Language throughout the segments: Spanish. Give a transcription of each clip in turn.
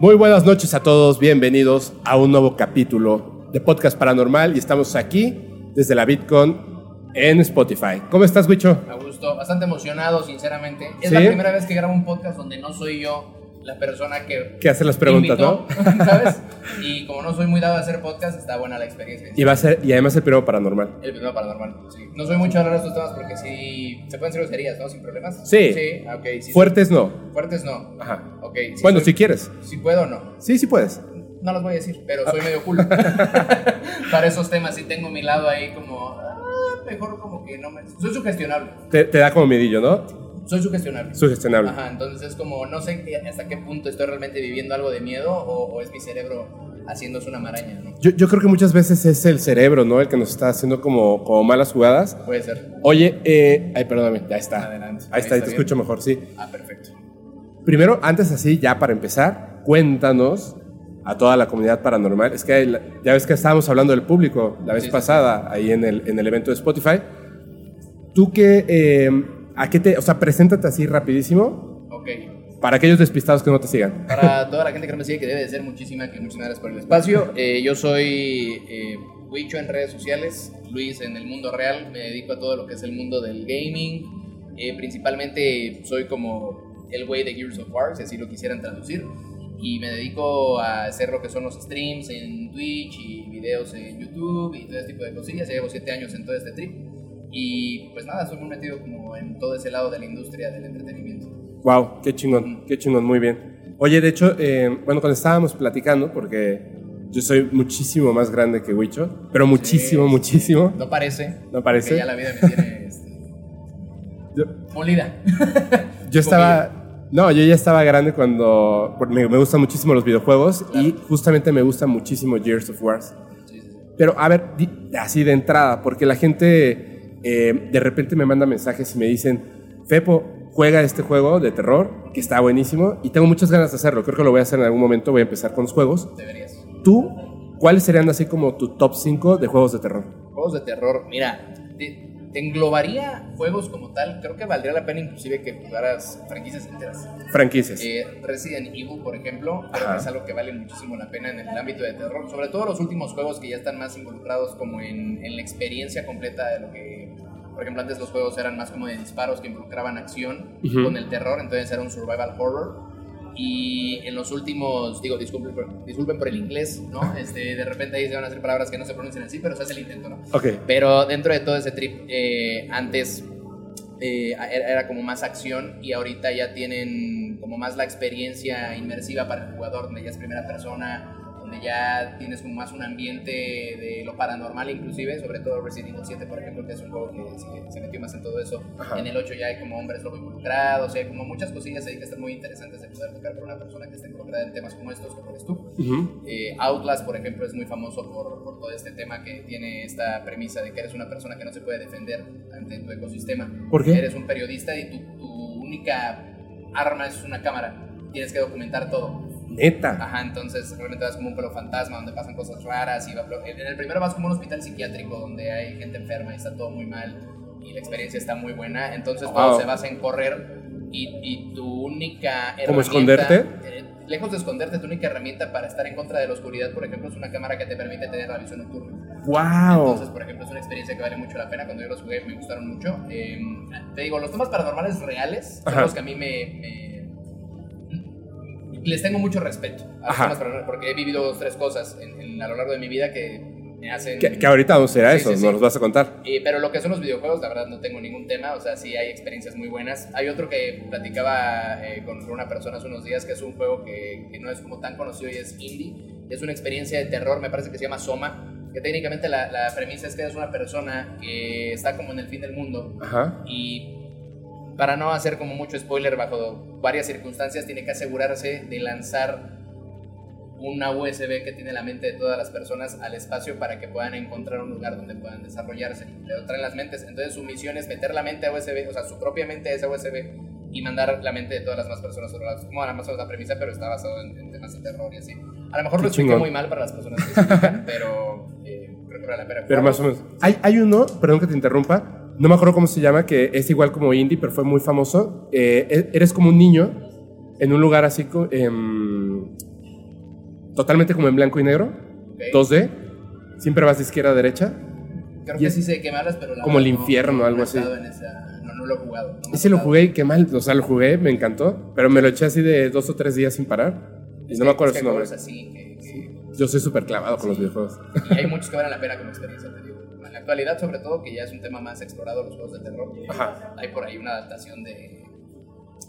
Muy buenas noches a todos, bienvenidos a un nuevo capítulo de Podcast Paranormal y estamos aquí desde la Bitcoin en Spotify. ¿Cómo estás, Wicho? A gusto, bastante emocionado, sinceramente. Es ¿Sí? la primera vez que grabo un podcast donde no soy yo la persona que. Que hace las preguntas, invitó, ¿Sabes? Y como no soy muy dado a hacer podcast, está buena la experiencia. Y va a ser, y además el primero paranormal. El primero paranormal, sí. No soy mucho a hablar de estos temas porque sí. Se pueden ser groserías, ¿no? Sin problemas. Sí. Sí, ok. Sí, Fuertes no. Fuertes no. Ajá. Ok. sí Bueno, soy- si quieres. Si puedo o no. Sí, sí puedes. No los voy a decir, pero soy medio culo. Para esos temas sí tengo mi lado ahí como. ah, mejor como que no me. Soy sugestionable. Te, te da como miedillo, ¿no? Soy sugestionable. Sugestionable. Ajá, entonces es como no sé hasta qué punto estoy realmente viviendo algo de miedo o, o es mi cerebro haciéndose una maraña, ¿no? Yo, yo creo que muchas veces es el cerebro, ¿no? El que nos está haciendo como, como malas jugadas. Puede ser. Oye, eh, ay, perdóname, ya está. Adelante. Ahí está, ahí te bien. escucho mejor, sí. Ah, perfecto. Primero, antes así, ya para empezar, cuéntanos a toda la comunidad paranormal. Es que hay ya ves que estábamos hablando del público la vez Sí, sí, pasada, ahí en el, en el evento de Spotify. Tú que, eh, ¿a qué te, o sea, preséntate así rapidísimo Ok. para aquellos despistados que no te sigan. Para toda la gente que no me sigue, que debe de ser muchísima, que muchas gracias por el espacio. Eh, yo soy eh, Wicho en redes sociales, Luis en el mundo real. Me dedico a todo lo que es el mundo del gaming. Eh, principalmente soy como el güey de Gears of War, si así lo quisieran traducir. Y me dedico a hacer lo que son los streams en Twitch y videos en YouTube y todo ese tipo de cosillas. Ya llevo siete años en todo este trip. Y pues nada, estoy muy metido como en todo ese lado de la industria del entretenimiento. Wow, qué chingón, qué chingón, muy bien. Oye, de hecho, eh, bueno, cuando estábamos platicando, porque yo soy muchísimo más grande que Wicho, pero muchísimo, Sí. muchísimo. No parece. No parece. Ya la vida me tiene este, Yo, molida. Yo estaba. No, yo ya estaba grande cuando. Me, me gustan muchísimo los videojuegos y justamente me gusta muchísimo Gears of War. Sí, sí, sí. Pero a ver, así de entrada, porque la gente eh, de repente me manda mensajes y me dicen: Fepo, juega este juego de terror que está buenísimo y tengo muchas ganas de hacerlo. Creo que lo voy a hacer en algún momento. Voy a empezar con los juegos. Deberías. ¿Tú, cuáles serían así como tu top 5 de juegos de terror? Juegos de terror. Mira, englobaría juegos como tal. Creo que valdría la pena inclusive que jugaras franquicias enteras. Franquicias. Eh, Resident Evil, por ejemplo, creo que es algo que vale muchísimo la pena en el ámbito de terror. Sobre todo los últimos juegos que ya están más involucrados como en, en la experiencia completa de lo que... Por ejemplo, antes los juegos eran más como de disparos que involucraban acción Ujú. con el terror, entonces era un survival horror. Y en los últimos, digo, disculpen por, disculpen por el inglés, ¿no? Este, de repente ahí se van a hacer palabras que no se pronuncian así, pero se hace el intento, ¿no? ok. Pero dentro de todo ese trip, eh, antes eh, era como más acción y ahorita ya tienen como más la experiencia inmersiva para el jugador, donde ya es primera persona, donde ya tienes como más un ambiente de lo paranormal inclusive, sobre todo Resident Evil 7, por ejemplo, que es un juego que se, se metió más en todo eso. Ajá. En el 8 ya hay como hombres lobo involucrados, o sea, hay como muchas cosillas ahí que están muy interesantes de poder tocar por una persona que está involucrada en temas como estos, como eres tú. Ujú. Eh, Outlast, por ejemplo, es muy famoso por, por todo este tema que tiene esta premisa de que eres una persona que no se puede defender ante tu ecosistema. ¿Por qué? Eres un periodista y tu, tu única arma es una cámara. Tienes que documentar todo. Neta. Ajá, entonces realmente vas como un pelo fantasma donde pasan cosas raras. Y va- en el primero vas como un hospital psiquiátrico donde hay gente enferma y está todo muy mal y la experiencia está muy buena. Entonces todo Wow. se basa en correr y, y tu única herramienta... ¿Cómo esconderte? eh, lejos de esconderte, tu única herramienta para estar en contra de la oscuridad, por ejemplo, es una cámara que te permite tener la visión nocturna. Wow. Entonces, por ejemplo, es una experiencia que vale mucho la pena. Cuando yo los jugué, me gustaron mucho. Eh, te digo, los temas paranormales reales son Ajá. los que a mí me, me- Les tengo mucho respeto a temas paranormales porque he vivido dos, tres cosas en- en- a lo largo de mi vida que me hacen... Que, que ahorita a Sí, eso, sí, sí. nos los vas a contar. Eh, pero lo que son los videojuegos, la verdad no tengo ningún tema, o sea, sí hay experiencias muy buenas. Hay otro que platicaba eh, con una persona hace unos días, que es un juego que, que no es como tan conocido y es indie. Es una experiencia de terror, me parece que se llama Soma, que técnicamente la, la premisa es que es una persona que está como en el fin del mundo Ajá. y para no hacer como mucho spoiler bajo varias circunstancias, tiene que asegurarse de lanzar una USB que tiene la mente de todas las personas al espacio para que puedan encontrar un lugar donde puedan desarrollarse. Le traen las mentes. Entonces su misión es meter la mente a USB, o sea, su propia mente a esa USB y mandar la mente de todas las demás personas sobre las... Como más o menos la premisa, pero está basado en, en temas de terror y así. A lo mejor lo expliqué muy mal para las personas que se pero eh, creo que vale la pena. Pero más o menos. Hay, hay uno, perdón que te interrumpa, no me acuerdo cómo se llama, que es igual como indie, pero fue muy famoso. Eh, e- eres como un niño en un lugar así, em, totalmente como en blanco y negro, Ok. 2D, siempre vas de izquierda a derecha. Creo y que sí sé qué me hablas, pero la como el no- infierno, no, algo así. en esa- no, no lo he jugado. no Ese lo jugué y qué mal, o sea, lo jugué, me encantó, pero me lo eché así de dos o tres días sin parar. Y Es no que- me acuerdo es su que nombre. así que- que- Yo soy súper clavado con los Sí. videojuegos. Y hay muchos que valen la pena como experiencia, la actualidad, sobre todo, que ya es un tema más explorado, los juegos de terror. Ajá. Hay por ahí una adaptación de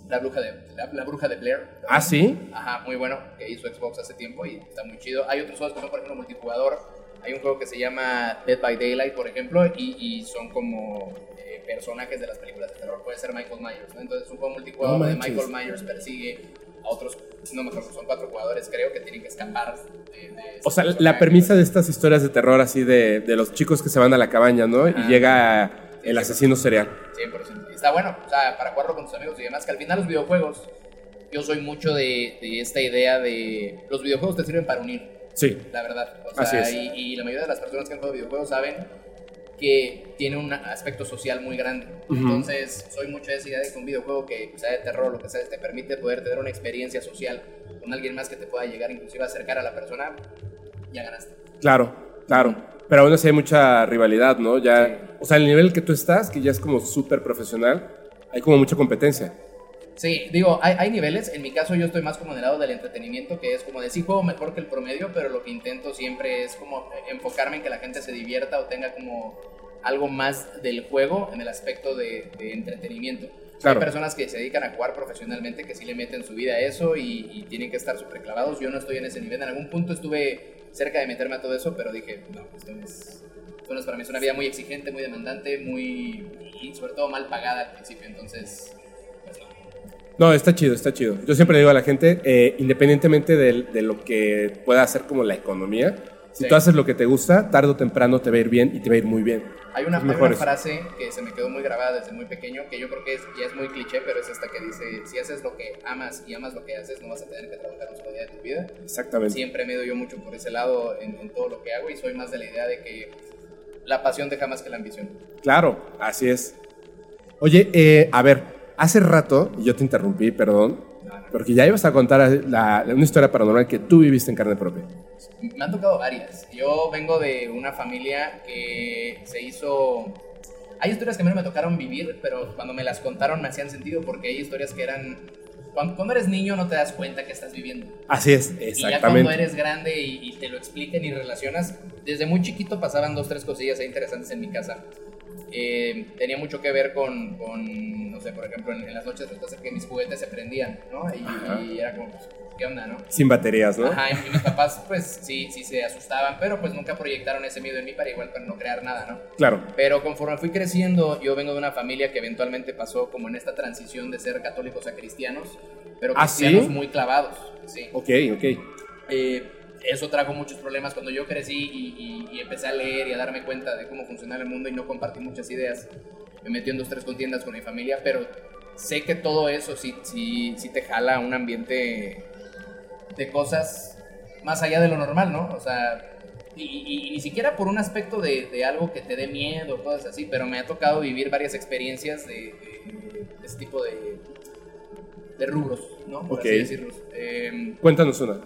La Bruja de, la, La Bruja de Blair. Ah, sí. Ajá, muy bueno, que hizo Xbox hace tiempo y está muy chido. Hay otros juegos que son, por ejemplo, multijugador. Hay un juego que se llama Dead by Daylight, por ejemplo, y, y son como eh, personajes de las películas de terror. Puede ser Michael Myers, ¿no? Entonces es un juego multijugador No manches. Michael Myers persigue a otros, no me acuerdo, son cuatro jugadores, creo, que tienen que escapar de... de O sea, la premisa de estas historias de terror así de, de los chicos que se van a la cabaña, ¿no? Y Ajá. llega el asesino serial. 100%. Y Está bueno, o sea, para jugarlo con tus amigos y demás, que al final los videojuegos, yo soy mucho de, de esta idea de los videojuegos te sirven para unir, Sí. la verdad. O sea, Así es. Y, y la mayoría de las personas que han jugado videojuegos saben que tiene un aspecto social muy grande. Entonces, soy mucho de esa idea de que un videojuego que sea de terror lo que sea, te permite poder tener una experiencia social con alguien más que te pueda llegar inclusive a acercar a la persona, ya ganaste. Claro, claro. Pero aún así hay mucha rivalidad, ¿no? Ya, Sí. o sea, el nivel que tú estás, que ya es como súper profesional, hay como mucha competencia. Sí, digo, hay, hay niveles. En mi caso, yo estoy más como en el lado del entretenimiento, que es como de sí juego mejor que el promedio, pero lo que intento siempre es como enfocarme en que la gente se divierta o tenga como algo más del juego en el aspecto de, de entretenimiento. Claro. Hay personas que se dedican a jugar profesionalmente que sí le meten su vida a eso y, y tienen que estar súper clavados. Yo no estoy en ese nivel. En algún punto estuve cerca de meterme a todo eso, pero dije, no, esto no es, esto no es para mí. Es una vida muy exigente, muy demandante, muy. y sobre todo mal pagada al principio. Entonces, pues. No, está chido, está chido. Yo siempre digo a la gente, eh, independientemente de, lo que pueda hacer como la economía, si tú haces lo que te gusta, tarde o temprano te va a ir bien y te va a ir muy bien. Hay una, hay una frase que se me quedó muy grabada desde muy pequeño, que yo creo que es, ya es muy cliché, pero es esta que dice, si haces lo que amas y amas lo que haces, no vas a tener que trabajar un solo día de tu vida. Exactamente. Siempre me doy yo mucho por ese lado en, en todo lo que hago y soy más de la idea de que la pasión deja más que la ambición. Claro, así es. Oye, eh, a ver, hace rato, y yo te interrumpí, perdón, porque ya ibas a contar la- una historia paranormal que tú viviste en carne propia. Me han tocado varias. Yo vengo de una familia que se hizo... Hay historias que a mí no me tocaron vivir, pero cuando me las contaron me hacían sentido porque hay historias que eran... Cuando, cuando eres niño no te das cuenta que estás viviendo. Así es, Y ya cuando exactamente. eres grande y, y te lo explican y relacionas, desde muy chiquito pasaban dos, tres cosillas ahí interesantes en mi casa. Eh, tenía mucho que ver con, con, no sé, por ejemplo, en, en las noches ser que mis juguetes se prendían, ¿no? Y, y era como, pues, ¿qué onda, no? Sin baterías, ¿no? Ajá, y mis papás, pues sí, sí se asustaban, pero pues nunca proyectaron ese miedo en mí para igual para no crear nada, ¿no? Claro. Pero conforme fui creciendo, yo vengo de una familia que eventualmente pasó como en esta transición de ser católicos a cristianos, pero ¿Ah, cristianos sí? muy clavados, sí. Ok, ok. Eh, eso trajo muchos problemas cuando yo crecí y, y- y empecé a leer y a darme cuenta de cómo funcionaba el mundo y no compartí muchas ideas. Me metí en dos, tres contiendas con mi familia, pero sé que todo eso sí, sí, sí te jala a un ambiente de cosas más allá de lo normal, ¿no? O sea, y, y- y ni siquiera por un aspecto de, de algo que te dé miedo, cosas así, pero me ha tocado vivir varias experiencias de, de- de ese tipo de, de rubros, ¿no? Por Ok. así decirlos. Em, Cuéntanos una.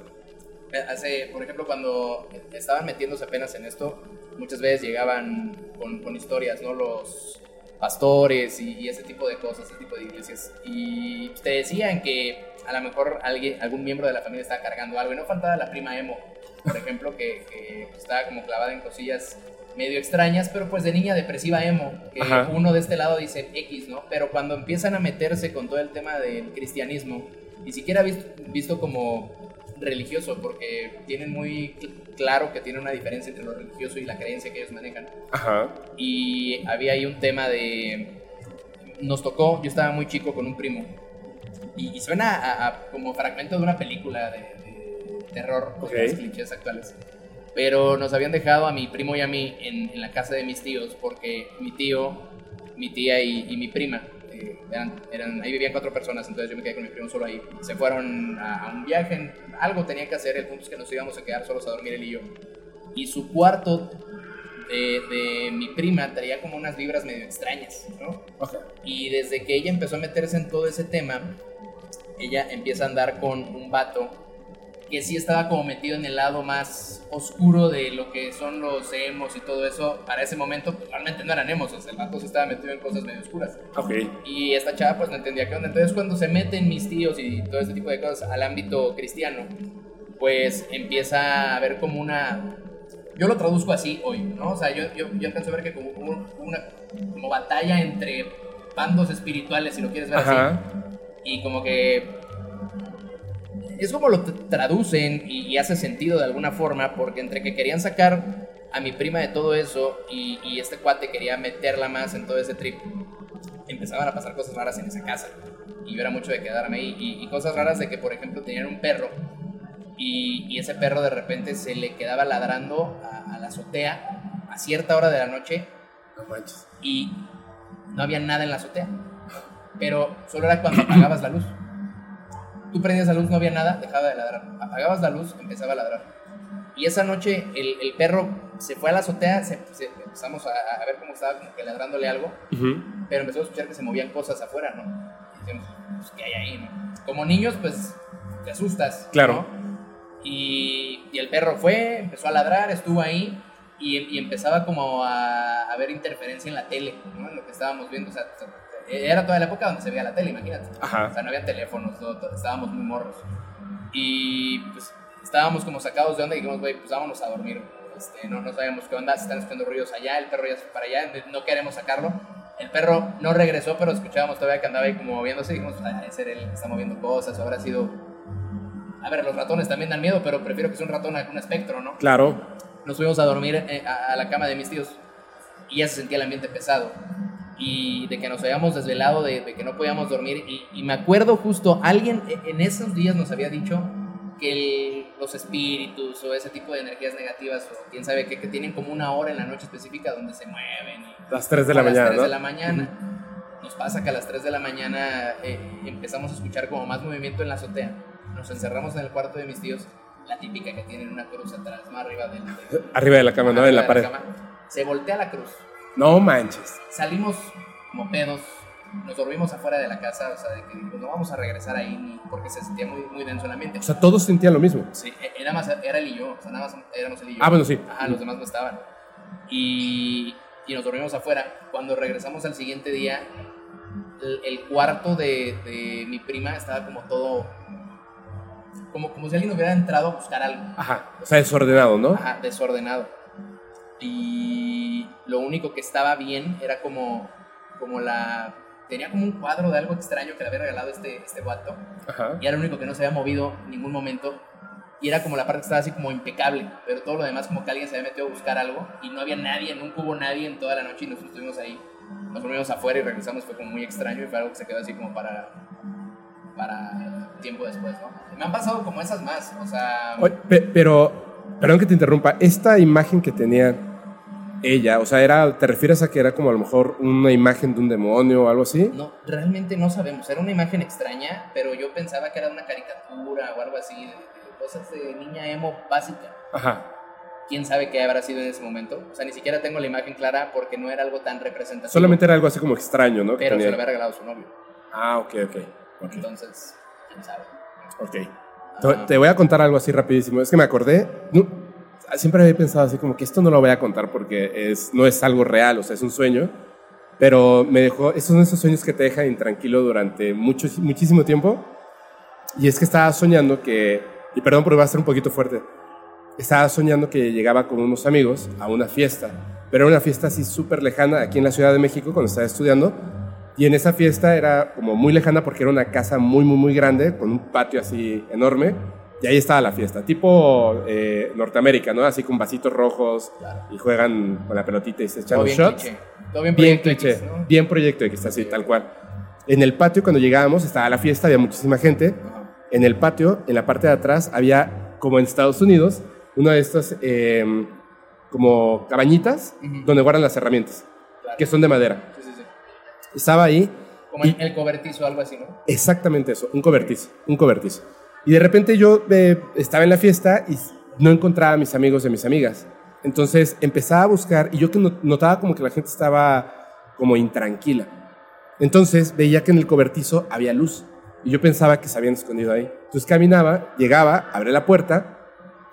Hace, por ejemplo, cuando estaban metiéndose apenas en esto, muchas veces llegaban con, con historias, ¿no? Los pastores y, y ese tipo de cosas, ese tipo de iglesias. Y te decían que a lo mejor alguien, algún miembro de la familia estaba cargando algo. Y no faltaba la prima emo, por ejemplo, que, que estaba como clavada en cosillas medio extrañas, pero pues de niña depresiva emo, que Ajá. uno de este lado dice X, ¿no? Pero cuando empiezan a meterse con todo el tema del cristianismo, ni siquiera visto, visto como religioso, porque tienen muy cl- claro que tiene una diferencia entre lo religioso y la creencia que ellos manejan. Ajá. Y había ahí un tema de... Nos tocó, yo estaba muy chico con un primo, y, y suena a, a como fragmento de una película de, de terror, Ok. de los clichés actuales. Pero nos habían dejado a mi primo y a mí en, en la casa de mis tíos, porque mi tío, mi tía y, y mi prima, eh, eran, eran, ahí vivían cuatro personas, entonces yo me quedé con mi primo solo ahí. Se fueron a, a un viaje, algo tenía que hacer, el punto es que nos íbamos a quedar solos a dormir él y yo. Y su cuarto de, de mi prima traía como unas vibras medio extrañas, ¿no? Ok. Y desde que ella empezó a meterse en todo ese tema, ella empieza a andar con un vato que sí estaba como metido en el lado más oscuro de lo que son los emos y todo eso, para ese momento pues, realmente no eran emos, o sea, el vato se estaba metido en cosas medio oscuras. Ok. Y esta chava pues no entendía qué onda. Entonces cuando se meten mis tíos y todo este tipo de cosas al ámbito cristiano, pues empieza a haber como una... Yo lo traduzco así hoy, ¿no? O sea, yo, yo, yo alcanzo a ver que como una como batalla entre bandos espirituales, si lo quieres ver Ajá. así. Y como que es como lo traducen y, y hace sentido de alguna forma, porque entre que querían sacar a mi prima de todo eso y, y este cuate quería meterla más en todo ese trip, empezaban a pasar cosas raras en esa casa. Y yo era mucho de quedarme ahí. Y, y cosas raras de que, por ejemplo, tenían un perro y, y ese perro de repente se le quedaba ladrando a, a la azotea a cierta hora de la noche No manches. y no había nada en la azotea. Pero solo era cuando apagabas la luz. Tú prendías la luz, no había nada, dejaba de ladrar. Apagabas la luz, empezaba a ladrar. Y esa noche el, el perro se fue a la azotea, se- se- empezamos a, a ver cómo estaba como que ladrándole algo, Ujú. pero empezó a escuchar que se movían cosas afuera, ¿no? Y decíamos, pues, ¿qué hay ahí, no? Como niños, pues, te asustas, Claro. ¿no? Y, y el perro fue, empezó a ladrar, estuvo ahí y, y empezaba como a, a ver interferencia en la tele, ¿no? En lo que estábamos viendo, o sea, era toda la época donde se veía la tele, imagínate. Ajá. O sea, no había teléfonos, todo- todo- estábamos muy morros. Y pues estábamos como sacados de onda y dijimos, güey, pues vámonos a dormir. Este, no, no sabíamos qué onda, se están escuchando ruidos allá, el perro ya se fue para allá, no queremos sacarlo. El perro no regresó, pero escuchábamos todavía que andaba ahí como moviéndose y dijimos, "Ah, debe ser él, está moviendo cosas, o habrá sido... A ver, los ratones también dan miedo, pero prefiero que sea un ratón a un espectro, ¿no? Claro. nos fuimos a dormir eh, a, a la cama de mis tíos y ya se sentía el ambiente pesado y de que nos habíamos desvelado, de, de que no podíamos dormir y, y me acuerdo justo, alguien e- en esos días nos había dicho que el- los espíritus o ese tipo de energías negativas o quién sabe qué, que tienen como una hora en la noche específica donde se mueven. Y, Las 3 de la a mañana, las 3 ¿no? de la mañana. Nos pasa que a las 3 de la mañana eh, empezamos a escuchar como más movimiento en la azotea. Nos encerramos en el cuarto de mis tíos, la típica que tienen una cruz atrás, más arriba del, del- Arriba de la cama, ¿no? En de la pared. cama. Se voltea la cruz. No manches. Salimos como pedos, nos dormimos afuera de la casa, o sea, de que pues, no vamos a regresar ahí porque se sentía muy, muy denso el ambiente. O sea, todos sentían lo mismo. Sí, e- era más, era él y yo, o sea, nada más éramos él y yo. Ah, bueno, sí. Ajá, los demás no estaban. Y, y nos dormimos afuera. Cuando regresamos al siguiente día, el, el cuarto de, de mi prima estaba como todo. Como, como si alguien hubiera entrado a buscar algo. Ajá. O sea, desordenado, ¿no? Ajá, desordenado. Y lo único que estaba bien era como, como la... Tenía como un cuadro de algo extraño que le había regalado este, este vato. Ajá. Y era lo único que no se había movido en ningún momento. Y era como la parte que estaba así como impecable. Pero todo lo demás como que alguien se había metido a buscar algo. Y no había nadie, nunca hubo nadie en toda la noche y nosotros estuvimos ahí. Nos volvimos afuera y regresamos. Fue como muy extraño y fue algo que se quedó así como para... Para tiempo después, ¿no? Me han pasado como esas más. O sea... Pero, perdón que te interrumpa, esta imagen que tenía ella, o sea, era, ¿te refieres a que era como a lo mejor una imagen de un demonio o algo así? No, realmente no sabemos. Era una imagen extraña, pero yo pensaba que era una caricatura o algo así, de, de cosas de niña emo básica. Ajá. ¿Quién sabe qué habrá sido en ese momento? O sea, ni siquiera tengo la imagen clara porque no era algo tan representativo. Solamente era algo así como extraño, ¿no? Que Pero se tenía. lo había regalado su novio. Ah, ok, ok. ok, Entonces, ¿quién sabe? ok. Te, Ah. te voy a contar algo así rapidísimo. Es que me acordé, no, siempre había pensado así como que esto no lo voy a contar porque es, no es algo real, o sea, es un sueño. Pero me dejó, esos son esos sueños que te dejan intranquilo durante mucho, muchísimo tiempo. Y es que estaba soñando que, y perdón porque va a ser un poquito fuerte, estaba soñando que llegaba con unos amigos a una fiesta, pero era una fiesta así súper lejana aquí en la Ciudad de México cuando estaba estudiando. Y en esa fiesta era como muy lejana porque era una casa muy, muy, muy grande, con un patio así enorme. Y ahí estaba la fiesta, tipo eh, Norteamérica, ¿no? Así con vasitos rojos Claro. y juegan con la pelotita y se echan Todo los bien shots. cliché. Todo bien Bien cliché, X, ¿no? bien proyecto X, así, tal cual. En el patio, cuando llegábamos, estaba la fiesta, había muchísima gente. Ajá. En el patio, en la parte de atrás, había, como en Estados Unidos, uno de estos, eh, como cabañitas, Ujú. donde guardan las herramientas, Claro. que son de madera. Estaba ahí, Como Y- el, cobertizo algo así, ¿no? exactamente eso, un cobertizo, un cobertizo. Y de repente yo eh, estaba en la fiesta y no encontraba a mis amigos y a mis amigas. Entonces empezaba a buscar y yo que no- notaba como que la gente estaba como intranquila. Entonces veía que en el cobertizo había luz. Y yo pensaba que se habían escondido ahí. Entonces caminaba, llegaba, abría la puerta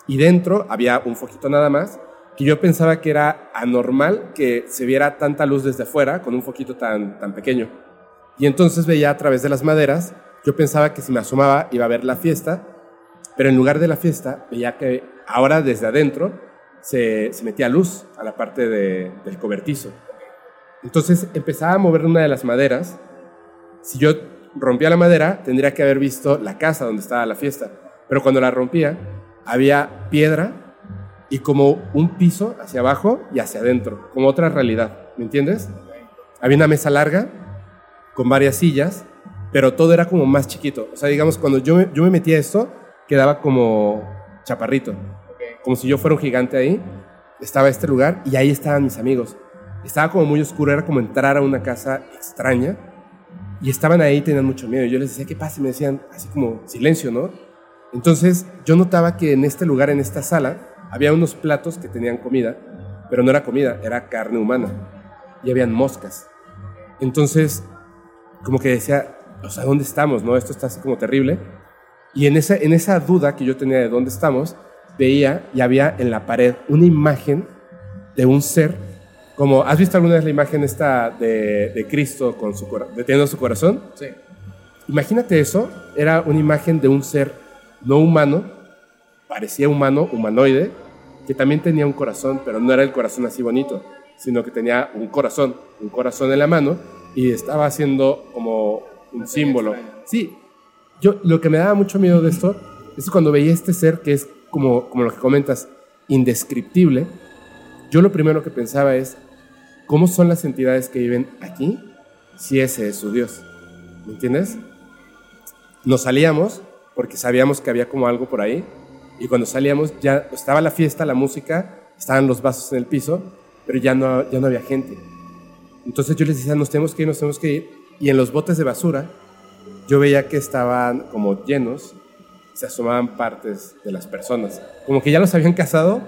y dentro había un foquito nada más que yo pensaba que era anormal que se viera tanta luz desde afuera con un foquito tan, tan pequeño. Y entonces veía a través de las maderas, yo pensaba que si me asomaba iba a ver la fiesta, pero en lugar de la fiesta veía que ahora desde adentro se, se metía luz a la parte de, del cobertizo. Entonces empezaba a mover una de las maderas. Si yo rompía la madera, tendría que haber visto la casa donde estaba la fiesta. Pero cuando la rompía, había piedra y como un piso hacia abajo y hacia adentro, como otra realidad. ¿Me entiendes? Había una mesa larga con varias sillas, pero todo era como más chiquito. O sea, digamos, cuando yo me, yo me metía a esto, quedaba como chaparrito. Como si yo fuera un gigante ahí. Estaba este lugar y ahí estaban mis amigos. Estaba como muy oscuro, era como entrar a una casa extraña y estaban ahí, tenían mucho miedo. Yo les decía, ¿qué pasa? Y me decían, así como, silencio, ¿no? Entonces yo notaba que en este lugar, en esta sala, había unos platos que tenían comida, pero no era comida, era carne humana. Y habían moscas. Entonces, como que decía, o sea, ¿dónde estamos? ¿No? Esto está así como terrible. Y en esa, en esa duda que yo tenía de dónde estamos, veía y había en la pared una imagen de un ser como, ¿has visto alguna vez la imagen esta de, de Cristo con su, deteniendo su corazón? Sí. Imagínate eso, era una imagen de un ser no humano, parecía humano, humanoide, que también tenía un corazón, pero no era el corazón así bonito, sino que tenía un corazón, un corazón en la mano y estaba haciendo como un símbolo. Sí, yo lo que me daba mucho miedo de esto es cuando veía este ser que es como, como lo que comentas, indescriptible, yo lo primero que pensaba es, ¿Cómo son las entidades que viven aquí si ese es su Dios? ¿Me entiendes? Nos salíamos porque sabíamos que había como algo por ahí y cuando salíamos ya estaba la fiesta, la música, estaban los vasos en el piso, pero ya no, ya no había gente. Entonces yo les decía, nos tenemos que ir, nos tenemos que ir. Y en los botes de basura yo veía que estaban como llenos, se asomaban partes de las personas. Como que ya los habían cazado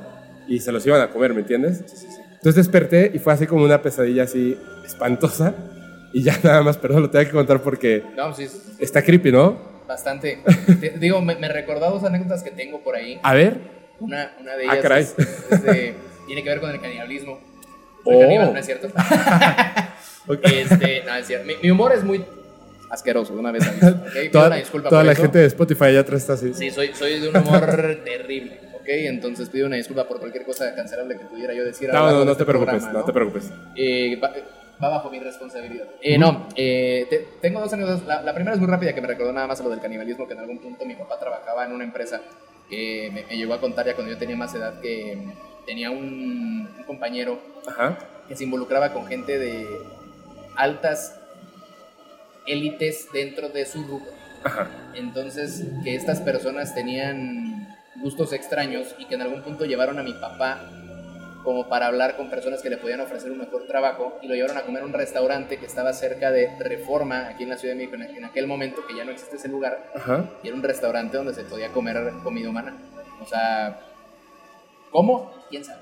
y se los iban a comer, ¿me entiendes? Sí, sí, sí. Entonces desperté y fue así como una pesadilla así espantosa. Y ya nada más, perdón, lo tengo que contar porque no, está creepy, ¿no? Bastante. digo, me, me recordó dos anécdotas que tengo por ahí. A ver. Una, una de ah, ellas ah, es, es de, tiene que ver con el canibalismo. Soy oh. caníbal, no es cierto. okay. este, no, es cierto. Mi, mi, humor es muy asqueroso, una vez ¿okay? Toda, una disculpa toda la eso. gente de Spotify allá atrás está así. Sí, soy, soy de un humor terrible. ¿ok? Entonces pido una disculpa por cualquier cosa cancelable que pudiera yo decir. No, no, no, no te preocupes, programa, ¿no? no te preocupes. Eh, va, va, bajo mi responsabilidad. Eh, no, eh, te, tengo dos anécdotas. La, la, primera es muy rápida, que me recordó nada más a lo del canibalismo, que en algún punto mi papá trabajaba en una empresa que me, me llegó a contar ya cuando yo tenía más edad que tenía un, un compañero Ajá. que se involucraba con gente de altas élites dentro de su rubro. Ajá. Entonces, que estas personas tenían gustos extraños y que en algún punto llevaron a mi papá como para hablar con personas que le podían ofrecer un mejor trabajo y lo llevaron a comer a un restaurante que estaba cerca de Reforma, aquí en la Ciudad de México, en aquel momento que ya no existe ese lugar, Ajá. y era un restaurante donde se podía comer comida humana. O sea, ¿cómo? ¿Quién sabe?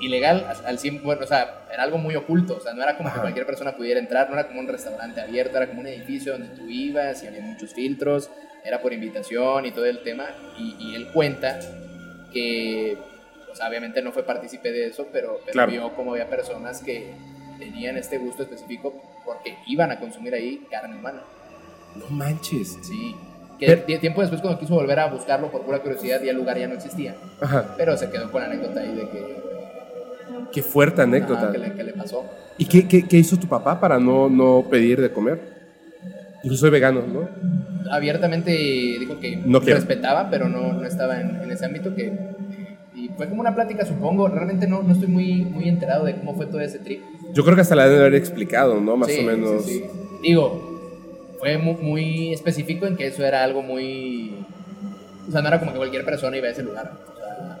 Ilegal al 100, bueno, o sea, era algo muy oculto, o sea, no era como Ajá. que cualquier persona pudiera entrar, no era como un restaurante abierto, era como un edificio donde tú ibas y había muchos filtros, era por invitación y todo el tema, y, y él cuenta que, o sea, obviamente no fue partícipe de eso, pero, pero Claro. vio como había personas que tenían este gusto específico porque iban a consumir ahí carne humana. No manches. Sí. Que Pero- tie- tiempo después cuando quiso volver a buscarlo por pura curiosidad ya el lugar ya no existía. Ajá. Pero se quedó con la anécdota ahí de que, Qué fuerte anécdota. ajá, que, le, que le pasó. ¿Y qué, qué, qué hizo tu papá para no, no pedir de comer? Yo soy vegano, ¿no? Abiertamente dijo que No respetaba, pero no, no estaba en, en ese ámbito que... Fue como una plática, supongo. Realmente no, no estoy muy, muy enterado de cómo fue todo ese trip. Yo creo que hasta la deben haber explicado, ¿no? Más Sí, o menos. sí, sí. Digo, fue mu- muy, específico en que eso era algo muy... O sea, no era como que cualquier persona iba a ese lugar. O sea,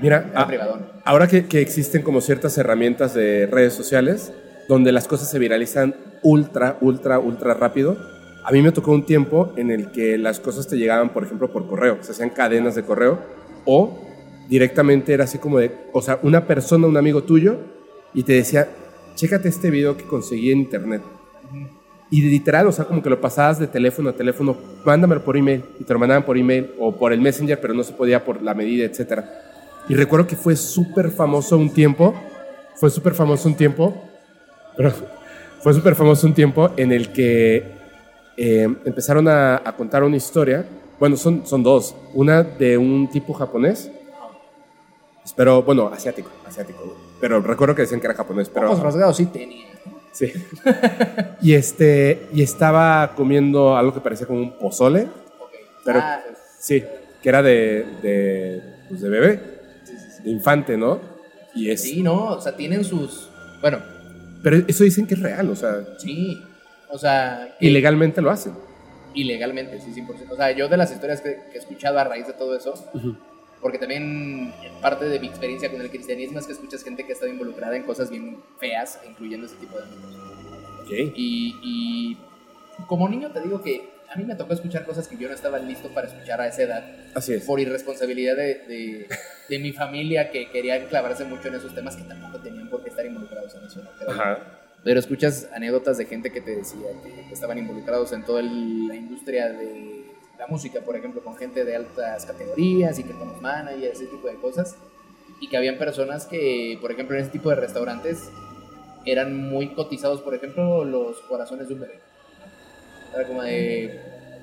Mira, a- privadón. ahora que, que existen como ciertas herramientas de redes sociales donde las cosas se viralizan ultra, ultra, ultra rápido, a mí me tocó un tiempo en el que las cosas te llegaban, por ejemplo, por correo, se hacían cadenas de correo o directamente era así como de, o sea, una persona, un amigo tuyo, y te decía, chécate este video que conseguí en internet. Y literal, o sea, como que lo pasabas de teléfono a teléfono, mándamelo por email, y te lo mandaban por email o por el Messenger, pero no se podía por la medida, etc. Y recuerdo que fue súper famoso un tiempo, fue súper famoso un tiempo, pero fue súper famoso un tiempo en el que eh, empezaron a, a contar una historia, bueno, son, son dos, una de un tipo japonés, pero bueno, asiático, asiático, pero recuerdo que decían que era japonés, pero... Ojos rasgados sí tenía. Sí. y, este, y estaba comiendo algo que parecía como un pozole, pero Ah, sí, que era de, de, pues, de bebé, sí, sí, sí. de infante, ¿no? Y es, Sí, no, o sea, tienen sus... Bueno, Pero eso dicen que es real, o sea, sí, o sea... que- ilegalmente lo hacen. Ilegalmente, sí, 100%. O sea, yo de las historias que, que he escuchado a raíz de todo eso, porque también parte de mi experiencia con el cristianismo es que escuchas gente que ha estado involucrada en cosas bien feas, incluyendo ese tipo de amigos. Ok. Y, y como niño te digo que a mí me tocó escuchar cosas que yo no estaba listo para escuchar a esa edad, Así es. por irresponsabilidad de, de, de mi familia que quería clavarse mucho en esos temas que tampoco tenían por qué estar involucrados en eso. Pero, Ajá. pero escuchas anécdotas de gente que te decía que estaban involucrados en toda la industria de la música, por ejemplo, con gente de altas categorías y que con los managers, ese tipo de cosas. Y que habían personas que, por ejemplo, en ese tipo de restaurantes eran muy cotizados, por ejemplo, los corazones de un bebé. Era como de,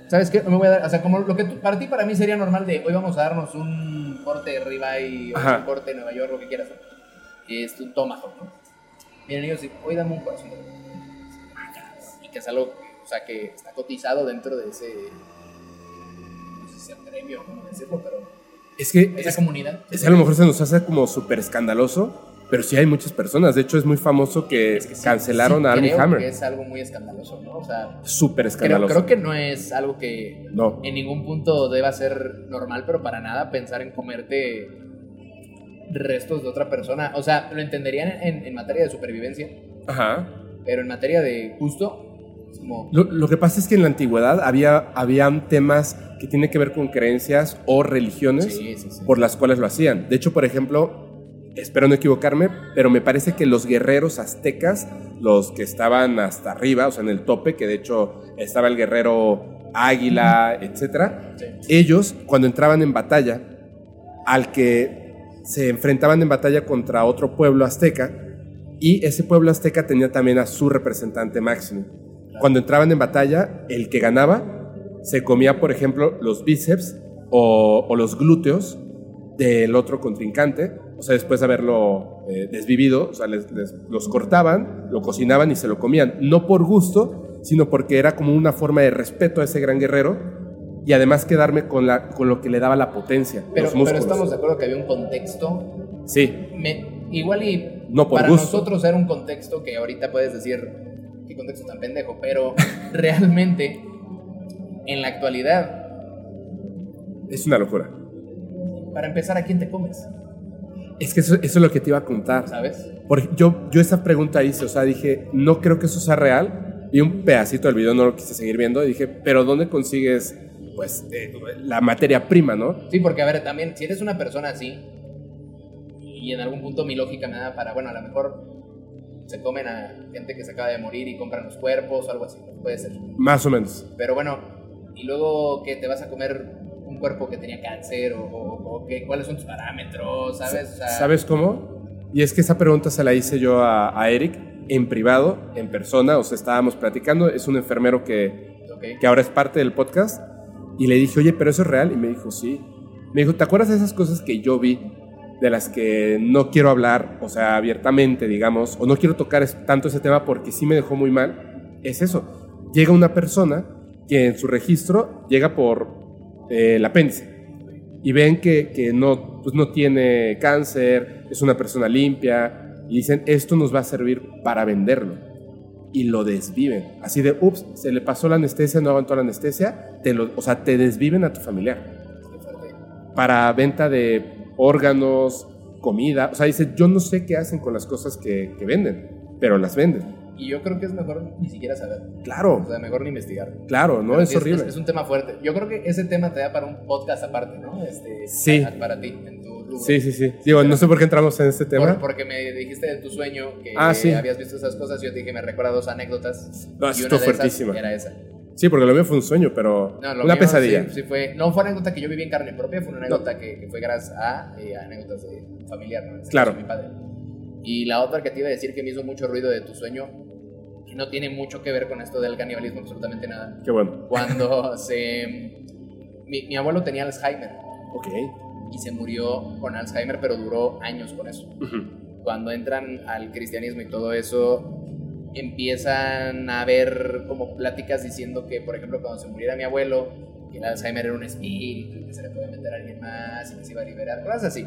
¿sabes qué? No me voy a dar, o sea, como lo que tú- para ti, para mí sería normal de hoy vamos a darnos un corte de ribeye o Ajá. un corte de Nueva York, lo que quieras. Es un tomahawk, ¿no? Miren, ellos dicen, hoy dame un corazón de bebé. Y que es algo, o sea, que está cotizado dentro de ese, sea premio o cómo decirlo, pero Es que esa es, comunidad. es que a lo mejor se nos hace como súper escandaloso, pero sí hay muchas personas. De hecho, es muy famoso que, Es que sí- cancelaron sí a Armie creo Hammer. que es algo muy escandaloso, ¿no? O sea, Súper escandaloso. creo que no es algo que No. en ningún punto deba ser normal, pero para nada pensar en comerte restos de otra persona. O sea, lo entenderían en, en materia de supervivencia, Ajá. pero en materia de gusto, es como... Lo, lo que pasa es que en la antigüedad había habían temas que tienen que ver con creencias o religiones Sí, sí, sí. por las cuales lo hacían. De hecho, por ejemplo, espero no equivocarme, pero me parece que los guerreros aztecas, los que estaban hasta arriba, o sea, en el tope, que de hecho estaba el guerrero águila, etcétera, ellos cuando entraban en batalla, al que se enfrentaban en batalla contra otro pueblo azteca, y ese pueblo azteca tenía también a su representante máximo. Cuando entraban en batalla, el que ganaba se comía, por ejemplo, los bíceps o, o los glúteos del otro contrincante, o sea, después de haberlo eh, desvivido, o sea, les- les- los cortaban, lo cocinaban y se lo comían, no por gusto, sino porque era como una forma de respeto a ese gran guerrero y además quedarme con, la, con lo que le daba la potencia, Pero, los pero músculos. estamos de acuerdo que había un contexto. Sí, Me, igual y No por para gusto. nosotros era un contexto que ahorita puedes decir, qué contexto tan pendejo, pero realmente en la actualidad, es una locura. para empezar, ¿a quién te comes? Es que eso, eso es lo que te iba a contar. ¿Sabes? Porque yo, yo esa pregunta hice, o sea, dije, no creo que eso sea real. Vi un pedacito del video, no lo quise seguir viendo, y dije, pero ¿dónde consigues, pues, eh, la materia prima, no? Sí, porque a ver, también, si eres una persona así, y en algún punto mi lógica me da para, bueno, a lo mejor se comen a gente que se acaba de morir y compran los cuerpos o algo así, puede ser. Más o menos. Pero bueno, y luego que te vas a comer un cuerpo que tenía cáncer o, o- o que, cuáles son tus parámetros, ¿sabes? O sea, ¿Sabes cómo? Y es que esa pregunta se la hice yo a, a Eric en privado, en persona, o sea, estábamos platicando, es un enfermero que, que ahora es parte del podcast, y le dije, oye, pero eso es real, y me dijo, sí. Me dijo, ¿te acuerdas de esas cosas que yo vi, de las que no quiero hablar, o sea, abiertamente, digamos, o no quiero tocar tanto ese tema porque sí me dejó muy mal? Es eso. Llega una persona que en su registro llega por eh, el apéndice y ven que, que no, pues no tiene cáncer, es una persona limpia, y dicen, esto nos va a servir para venderlo. Y lo desviven. Así de, ups, se le pasó la anestesia, no aguantó la anestesia, te lo, o sea, te desviven a tu familiar. Para venta de órganos, comida. O sea, dice, yo no sé qué hacen con las cosas que, que venden, pero las venden. Y yo creo que es mejor ni siquiera saber. Claro, O sea, mejor ni investigar. claro, no es sí horrible. Es, un tema fuerte. Yo creo que ese tema te da para un podcast aparte, ¿no? Este, Sí. Para, para ti, en tu tuve. Sí, sí, sí. Digo, no sé por qué entramos en este tema. Por- porque me dijiste de tu sueño que Ah, sí. habías visto esas cosas. Yo te dije, me recuerda dos anécdotas. No, y eso una de esas. Era esa. Sí, porque lo mío fue un sueño, pero No, una mío pesadilla. Sí, sí fue, no fue anécdota que yo viví en carne propia, fue una anécdota que, que fue gracias a eh, anécdotas de familiar, ¿no? Este Claro. mi padre. Y la otra que te iba a decir que me hizo mucho ruido de tu sueño, que no tiene mucho que ver con esto del canibalismo, absolutamente nada. Qué bueno. Cuando se... Mi, mi abuelo tenía Alzheimer Ok. y se murió con Alzheimer, pero duró años con eso. Ujú. Cuando entran al cristianismo y todo eso, empiezan a haber como pláticas diciendo que, por ejemplo, cuando se muriera mi abuelo, que el Alzheimer era un espíritu, y que se le puede meter a alguien más y que se iba a liberar, cosas así.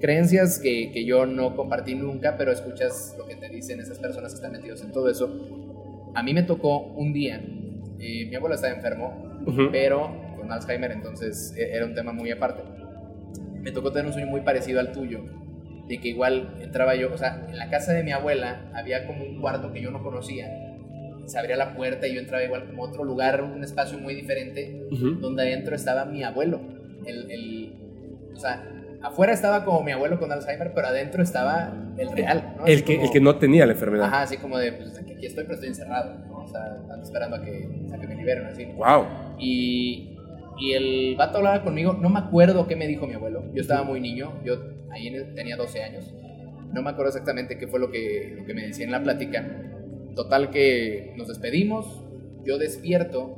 Creencias que, que yo no compartí nunca, pero escuchas lo que te dicen esas personas que están metidos en todo eso. A mí me tocó un día, eh, mi abuelo estaba enfermo, Ujú. pero con Alzheimer, entonces e- era un tema muy aparte. Me tocó tener un sueño muy parecido al tuyo, de que igual entraba yo, o sea, en la casa de mi abuela había como un cuarto que yo no conocía. Se abría la puerta y yo entraba igual como otro lugar, un espacio muy diferente, donde adentro estaba mi abuelo. El, el- o sea, afuera estaba como mi abuelo con Alzheimer, pero adentro estaba el real, ¿no? El que, como- el que no tenía la enfermedad. Ajá, así como de, pues aquí aquí estoy, pero estoy encerrado, ¿no? O sea, ando esperando a que, a que me liberen, así. Wow. Y, y el vato hablaba conmigo, no me acuerdo qué me dijo mi abuelo. Yo estaba muy niño, yo ahí tenía 12 años. No me acuerdo exactamente qué fue lo que, lo que me decía en la plática. Total que nos despedimos, yo despierto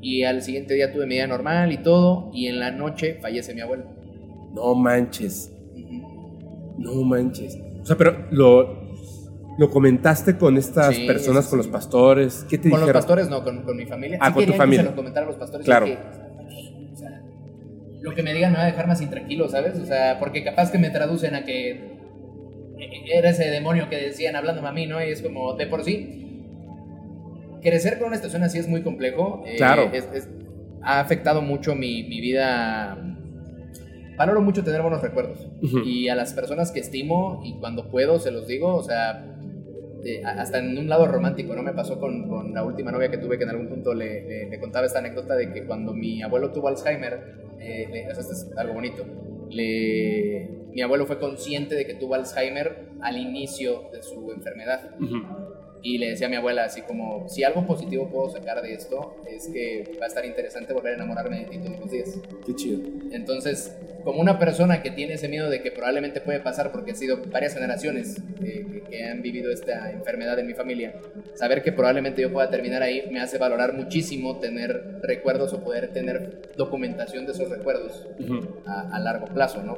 y al siguiente día tuve mi día normal y todo, y en la noche fallece mi abuelo. No manches. No manches. O sea, pero lo, lo comentaste con estas Sí, personas, sí, con los pastores. ¿Qué te Con los dijeron? pastores no, con, con mi familia. Ah, con tu que familia. se lo comentara a los pastores. Claro. y sea, lo que me digan me va a dejar más intranquilo, ¿sabes? O sea, porque capaz que me traducen a que era ese demonio que decían hablándome a mí, ¿no? Y es como, de por sí, crecer con una estación así es muy complejo. eh, Claro. es- es- ha afectado mucho mi, mi vida. Valoro mucho tener buenos recuerdos. Ujú. Y a las personas que estimo y cuando puedo se los digo, o sea, eh, hasta en un lado romántico, ¿no? Me pasó con, con la última novia que tuve que en algún punto le, le- le contaba esta anécdota de que cuando mi abuelo tuvo Alzheimer, eh, es algo bonito, mi abuelo fue consciente de que tuvo Alzheimer al inicio de su enfermedad. Ujú. Y le decía a mi abuela así como, si algo positivo puedo sacar de esto, es que va a estar interesante volver a enamorarme de ti todos los días. Qué chido. Entonces, como una persona que tiene ese miedo de que probablemente puede pasar porque ha sido varias generaciones eh, que, han vivido esta enfermedad en mi familia, saber que probablemente yo pueda terminar ahí me hace valorar muchísimo tener recuerdos o poder tener documentación de esos recuerdos Ujú. a, a largo plazo, ¿no?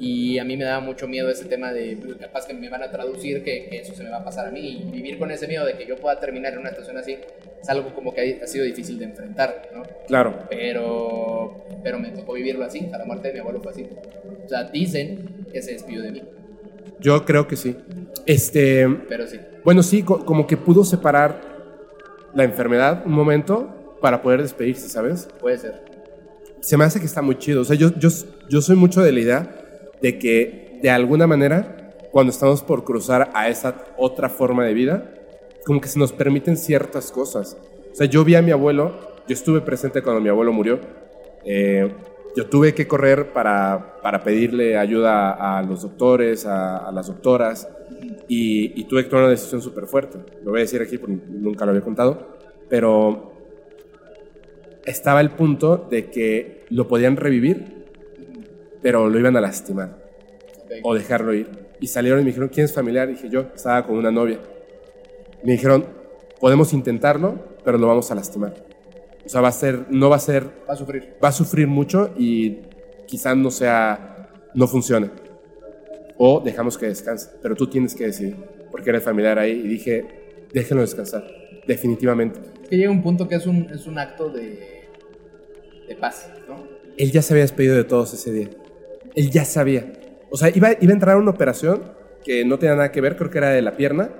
Y a mí me da mucho miedo ese tema de "Uy, capaz que me van a traducir que, que eso se me va a pasar a mí y vivir con ese miedo de que yo pueda terminar en una situación así es algo como que ha, ha sido difícil de enfrentar, ¿no? Claro. pero, pero me tocó vivirlo así. A la muerte de mi abuelo fue así. O sea, dicen que se despidió de mí, Yo creo que sí. Este. pero sí. Bueno, sí, co- como que pudo separar la enfermedad un momento para poder despedirse, ¿sabes? Puede ser. Se me hace que está muy chido. O sea, yo, yo, yo soy mucho de la idea de que de alguna manera, cuando estamos por cruzar a esa otra forma de vida, como que se nos permiten ciertas cosas. O sea, yo vi a mi abuelo, yo estuve presente cuando mi abuelo murió. Eh, yo tuve que correr para, para pedirle ayuda a, los doctores, a, las doctoras, y, y tuve que tomar una decisión súper fuerte. Lo voy a decir aquí porque nunca lo había contado, pero estaba el punto de que lo podían revivir, pero lo iban a lastimar o dejarlo ir. Y salieron y me dijeron, ¿quién es familiar? dije yo, estaba con una novia. Me dijeron, podemos intentarlo, pero lo vamos a lastimar. O sea, va a ser, no va a ser, Va a sufrir. va a sufrir mucho y quizás no sea, no funcione. O dejamos que descanse, pero tú tienes que decidir, porque eres familiar ahí. Y dije, déjenlo descansar, definitivamente. Es que llega un punto que es un, es un acto de, de paz, ¿no? Él ya se había despedido de todos ese día. Él ya sabía. O sea, iba, iba a entrar a una operación que no tenía nada que ver, creo que era de la pierna.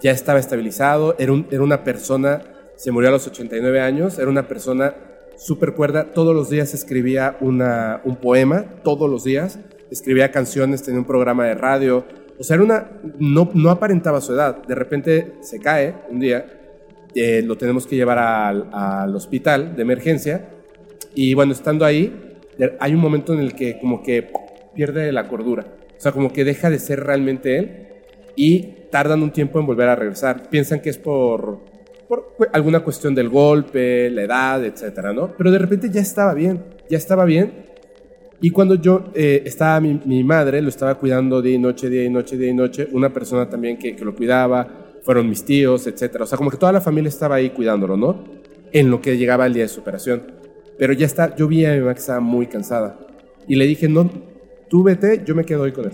Ya estaba estabilizado, era, un- era una persona, se murió a los 89 años, era una persona súper cuerda. Todos los días escribía una, un poema, todos los días. Escribía canciones, tenía un programa de radio. O sea, era una, no, no aparentaba su edad. De repente se cae un día, eh, lo tenemos que llevar al, al hospital de emergencia. Y bueno, estando ahí, hay un momento en el que como que pierde la cordura. O sea, como que deja de ser realmente él y tardan un tiempo en volver a regresar. Piensan que es por, por alguna cuestión del golpe, la edad, etcétera, ¿no? Pero de repente ya estaba bien, ya estaba bien. Y cuando yo eh, estaba, mi, mi, madre lo estaba cuidando día y noche, día y noche, día y noche, una persona también que, que lo cuidaba, fueron mis tíos, etcétera. O sea, como que toda la familia estaba ahí cuidándolo, ¿no? En lo que llegaba el día de su operación. Pero ya está, yo vi a mi mamá que estaba muy cansada. Y le dije, no, tú vete, yo me quedo hoy con él.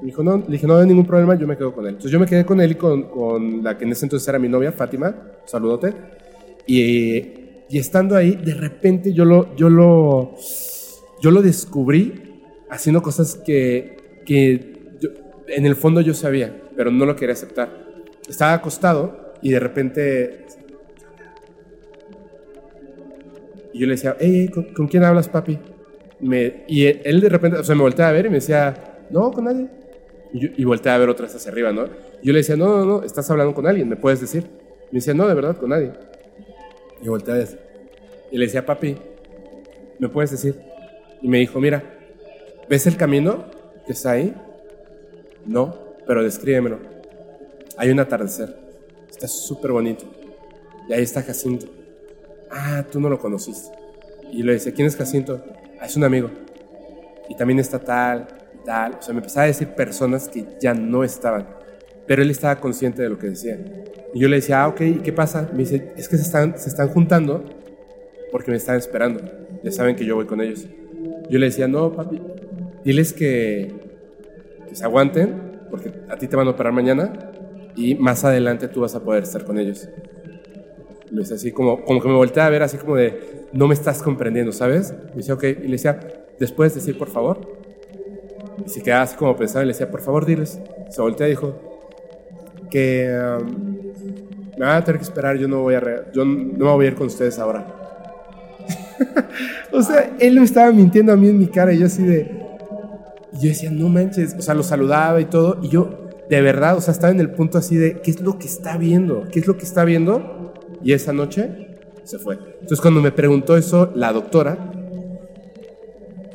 Me dijo, no, le dije, no hay ningún problema, yo me quedo con él. Entonces yo me quedé con él y con, con la que en ese entonces era mi novia, Fátima, saludote. Y, y estando ahí, de repente yo lo, yo lo, yo lo descubrí haciendo cosas que, que yo, en el fondo yo sabía, pero no lo quería aceptar. Estaba acostado y de repente... Y yo le decía, hey, ¿con, ¿con quién hablas, papi? Me, y él, de repente, o sea, me volteaba a ver y me decía, no, con nadie. Y, yo, a ver otra vez hacia arriba, ¿no? Yo le decía, no, no, no, estás hablando con alguien, ¿me puedes decir? Me decía, no, de verdad, con nadie. Y volteaba a ver. Y le decía, papi, ¿me puedes decir? Y me dijo, mira, ¿ves el camino que está ahí? No, pero descríbemelo. Hay un atardecer. Está súper bonito. Y ahí está Jacinto. Ah, tú no lo conociste. Y le decía, ¿quién es Jacinto? Ah, es un amigo. Y también está tal, tal. O sea, me empezaba a decir personas que ya no estaban. Pero él estaba consciente de lo que decía. Y yo le decía, ah, ok, ¿y qué pasa? Me dice, es que se están, se están juntando porque me están esperando. Ya saben que yo voy con ellos. Yo le decía, no, papi, diles que, que se aguanten porque a ti te van a operar mañana y más adelante tú vas a poder estar con ellos. Me dice así como, como que me volteé a ver así como de, no me estás comprendiendo, ¿sabes? Me dice, ok, y le decía, ¿después decir por favor? Y se quedaba así como pensando y le decía, por favor, diles. Se voltea y dijo, que um, me van a tener que esperar, yo no voy a, yo no me voy a ir con ustedes ahora. o sea, él me estaba mintiendo a mí en mi cara y yo así de... Y yo decía, no manches, o sea, lo saludaba y todo, y yo, de verdad, o sea, estaba en el punto así de, ¿qué es lo que está viendo? ¿Qué es lo que está viendo? Y esa noche se fue. Entonces, cuando me preguntó eso la doctora,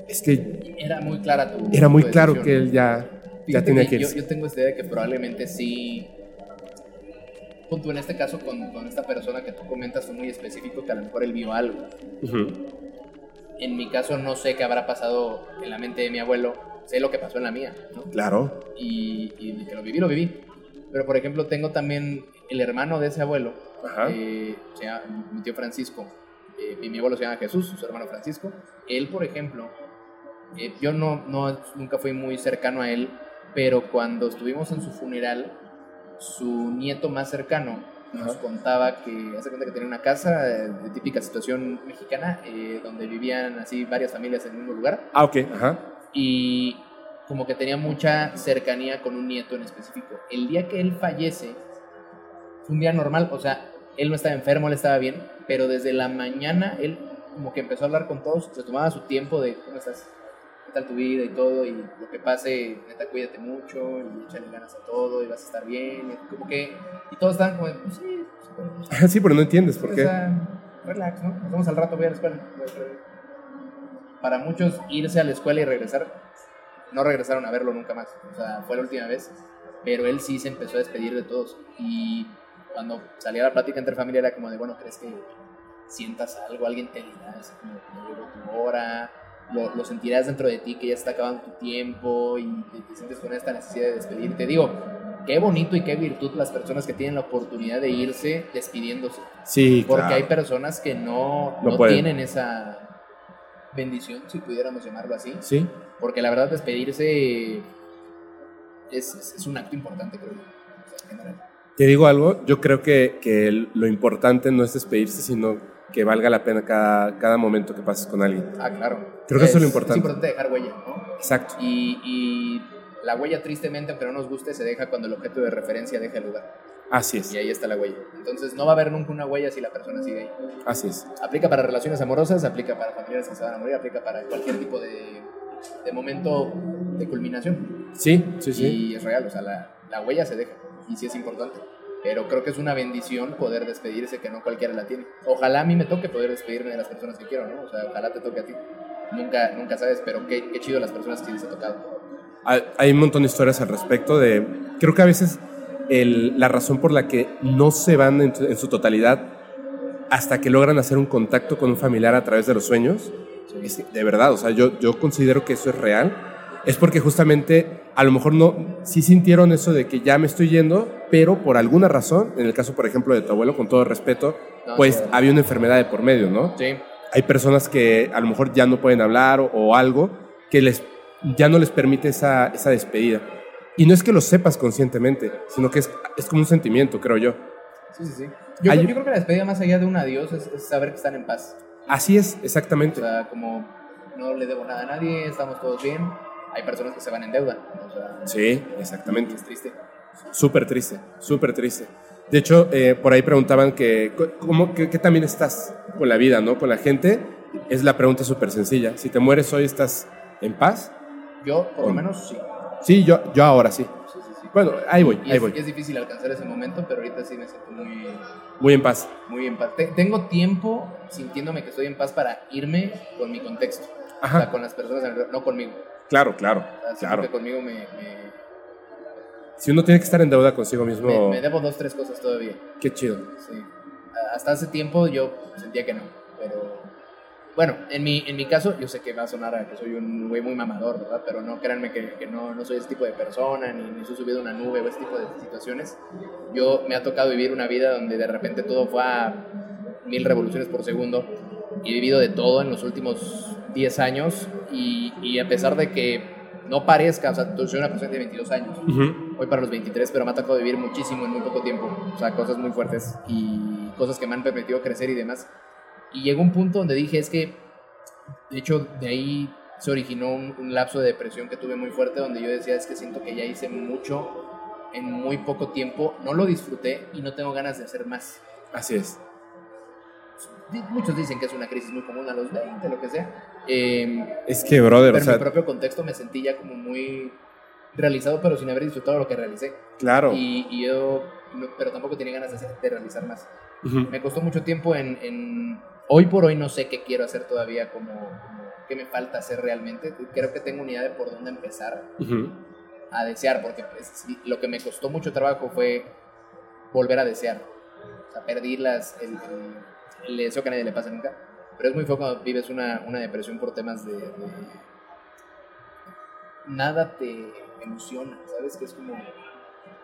es que... Era muy clara tu Era muy tu claro que él ya, ya tenía que que yo, irse. yo tengo esta idea de que probablemente sí. Punto en este caso con, con esta persona que tú comentas fue muy específico que a lo mejor él vio algo. Ujú. En mi caso no sé qué habrá pasado en la mente de mi abuelo, sé lo que pasó en la mía, ¿no? Claro. Y, y que lo viví, lo viví. Pero por ejemplo tengo también el hermano de ese abuelo. Eh, se llama- mi tío Francisco, eh, y mi abuelo se llama Jesús, su hermano Francisco. Él, por ejemplo, eh, yo no, no, nunca fui muy cercano a él, pero cuando estuvimos en su funeral, su nieto más cercano nos contaba que hace cuenta que tenía una casa de típica situación mexicana, eh, donde vivían así varias familias en el mismo lugar Ah, ok. Ajá. y como que tenía mucha cercanía con un nieto en específico. El día que él fallece, fue un día normal, o sea, él no estaba enfermo, él estaba bien, pero desde la mañana él como que empezó a hablar con todos, se tomaba su tiempo de cómo estás, qué tal tu vida y todo, y lo que pase, neta, cuídate mucho, y échale ganas a todo, y vas a estar bien, y como que, y todos estaban como, de, pues sí, pues, Sí, pero no entiendes por qué. sea, relax, ¿no? Nos vemos al rato, voy a la escuela. Para muchos, irse a la escuela y regresar, no regresaron a verlo nunca más. O sea, fue la última vez. Pero él sí se empezó a despedir de todos. Y cuando salía la plática entre familia era como de, bueno, ¿crees que sientas algo? Alguien te dirá, así como, "Ya llegó tu hora. Lo, lo sentirás dentro de ti que ya está acabando tu tiempo y te, te sientes con esta necesidad de despedirte. Digo, qué bonito y qué virtud las personas que tienen la oportunidad de irse despidiéndose. Sí, Porque claro. hay personas que no, No no tienen esa bendición, si pudiéramos llamarlo así. Sí. Porque la verdad, despedirse es, es- es un acto importante, creo yo. En general. Te digo algo, yo creo que, que lo importante no es despedirse, sino que valga la pena cada, cada momento que pases con alguien. Ah, claro. Creo que eso es lo importante. Es importante dejar huella, ¿no? Exacto. Y, y la huella, tristemente, aunque no nos guste, se deja cuando el objeto de referencia deja el lugar. Así es. Y ahí está la huella. Entonces, no va a haber nunca una huella si la persona sigue ahí. Así es. Aplica para relaciones amorosas, aplica para familiares que se van a morir, aplica para cualquier tipo de, de momento de culminación. Sí, sí, sí. Y es real, o sea, la, la huella se deja. Y sí es importante. Pero creo que es una bendición poder despedirse que no cualquiera la tiene. Ojalá a mí me toque poder despedirme de las personas que quiero, ¿no? O sea, ojalá te toque a ti. nunca, nunca sabes, pero qué, qué chido las personas que sí les ha tocado. Hay, hay un montón de historias al respecto de... Creo que a veces el- la razón por la que no se van en, en su totalidad hasta que logran hacer un contacto con un familiar a través de los sueños, es que, de verdad, o sea, yo, yo considero que eso es real, es porque justamente a lo mejor no, sí sintieron eso de que ya me estoy yendo, pero por alguna razón, en el caso por ejemplo de tu abuelo, con todo respeto, No, pues sí. había una enfermedad de por medio, ¿no? Sí, hay personas que a lo mejor ya no pueden hablar o, o algo que les, ya no les permite esa, esa despedida. Y no es que lo sepas conscientemente, sino que es, es como un sentimiento, creo yo. sí, sí. sí. Yo, Hay- yo creo que la despedida más allá de un adiós es, es saber que están en paz. Así es, O exactamente. sea, como no le debo nada a nadie, estamos todos bien. Hay personas que se van en deuda. O sea, Sí, exactamente. es triste. Súper triste, súper triste. De hecho, eh, por ahí preguntaban que, ¿cómo, qué, qué también estás con la vida, ¿no? Con la gente. Es la pregunta súper sencilla. Si te mueres hoy, ¿estás en paz? Yo, por lo menos, sí. Sí, yo, yo ahora sí. Sí, sí, sí. Bueno, ahí voy, Y ahí es, voy. es difícil alcanzar ese momento, pero ahorita sí me siento muy, Muy en paz. muy en paz. Te- tengo tiempo sintiéndome que estoy en paz para irme con mi contexto. O Ajá. sea, con las personas no conmigo. Claro, claro, claro. conmigo me, me, Si uno tiene que estar en deuda consigo mismo, me- me debo dos, tres cosas todavía. qué chido. Sí. Hasta hace tiempo yo sentía que no, pero... Bueno, en mi, en mi caso, yo sé que va a sonar a que soy un güey muy mamador, ¿verdad? Pero no, créanme que, que no, no soy ese tipo de persona, ni, ni soy subido a una nube o ese tipo de situaciones. Yo me ha tocado vivir una vida donde de repente todo fue a mil revoluciones por segundo y he vivido de todo en los últimos 10 años y, y a pesar de que no parezca, o sea, soy una persona de 22 años, Voy para los 23, pero me ha tocado vivir muchísimo en muy poco tiempo. O sea, cosas muy fuertes y cosas que me han permitido crecer y demás. Y llegó un punto donde dije, es que, de hecho, de ahí se originó un, un lapso de depresión que tuve muy fuerte, donde yo decía, es que siento que ya hice mucho en muy poco tiempo, no lo disfruté y no tengo ganas de hacer más. Así es. Muchos dicen que es una crisis muy común a los 20, lo que sea. Em, Es que, brother, pero o en sea, mi propio contexto me sentí ya como muy realizado, pero sin haber disfrutado lo que realicé. claro. Y, y yo, no- pero tampoco tenía ganas de, de realizar más. Ujú. Me costó mucho tiempo en, en- Hoy por hoy no sé qué quiero hacer todavía, como, como qué me falta hacer realmente. Creo que tengo una idea de por dónde empezar Ujú. a desear, porque pues, lo que me costó mucho trabajo fue volver a desear. O sea, perdí las, el, el- deseo que a nadie le pasa nunca. Pero es muy feo cuando vives una, una depresión por temas de, de- Nada te emociona, ¿sabes? Que es como...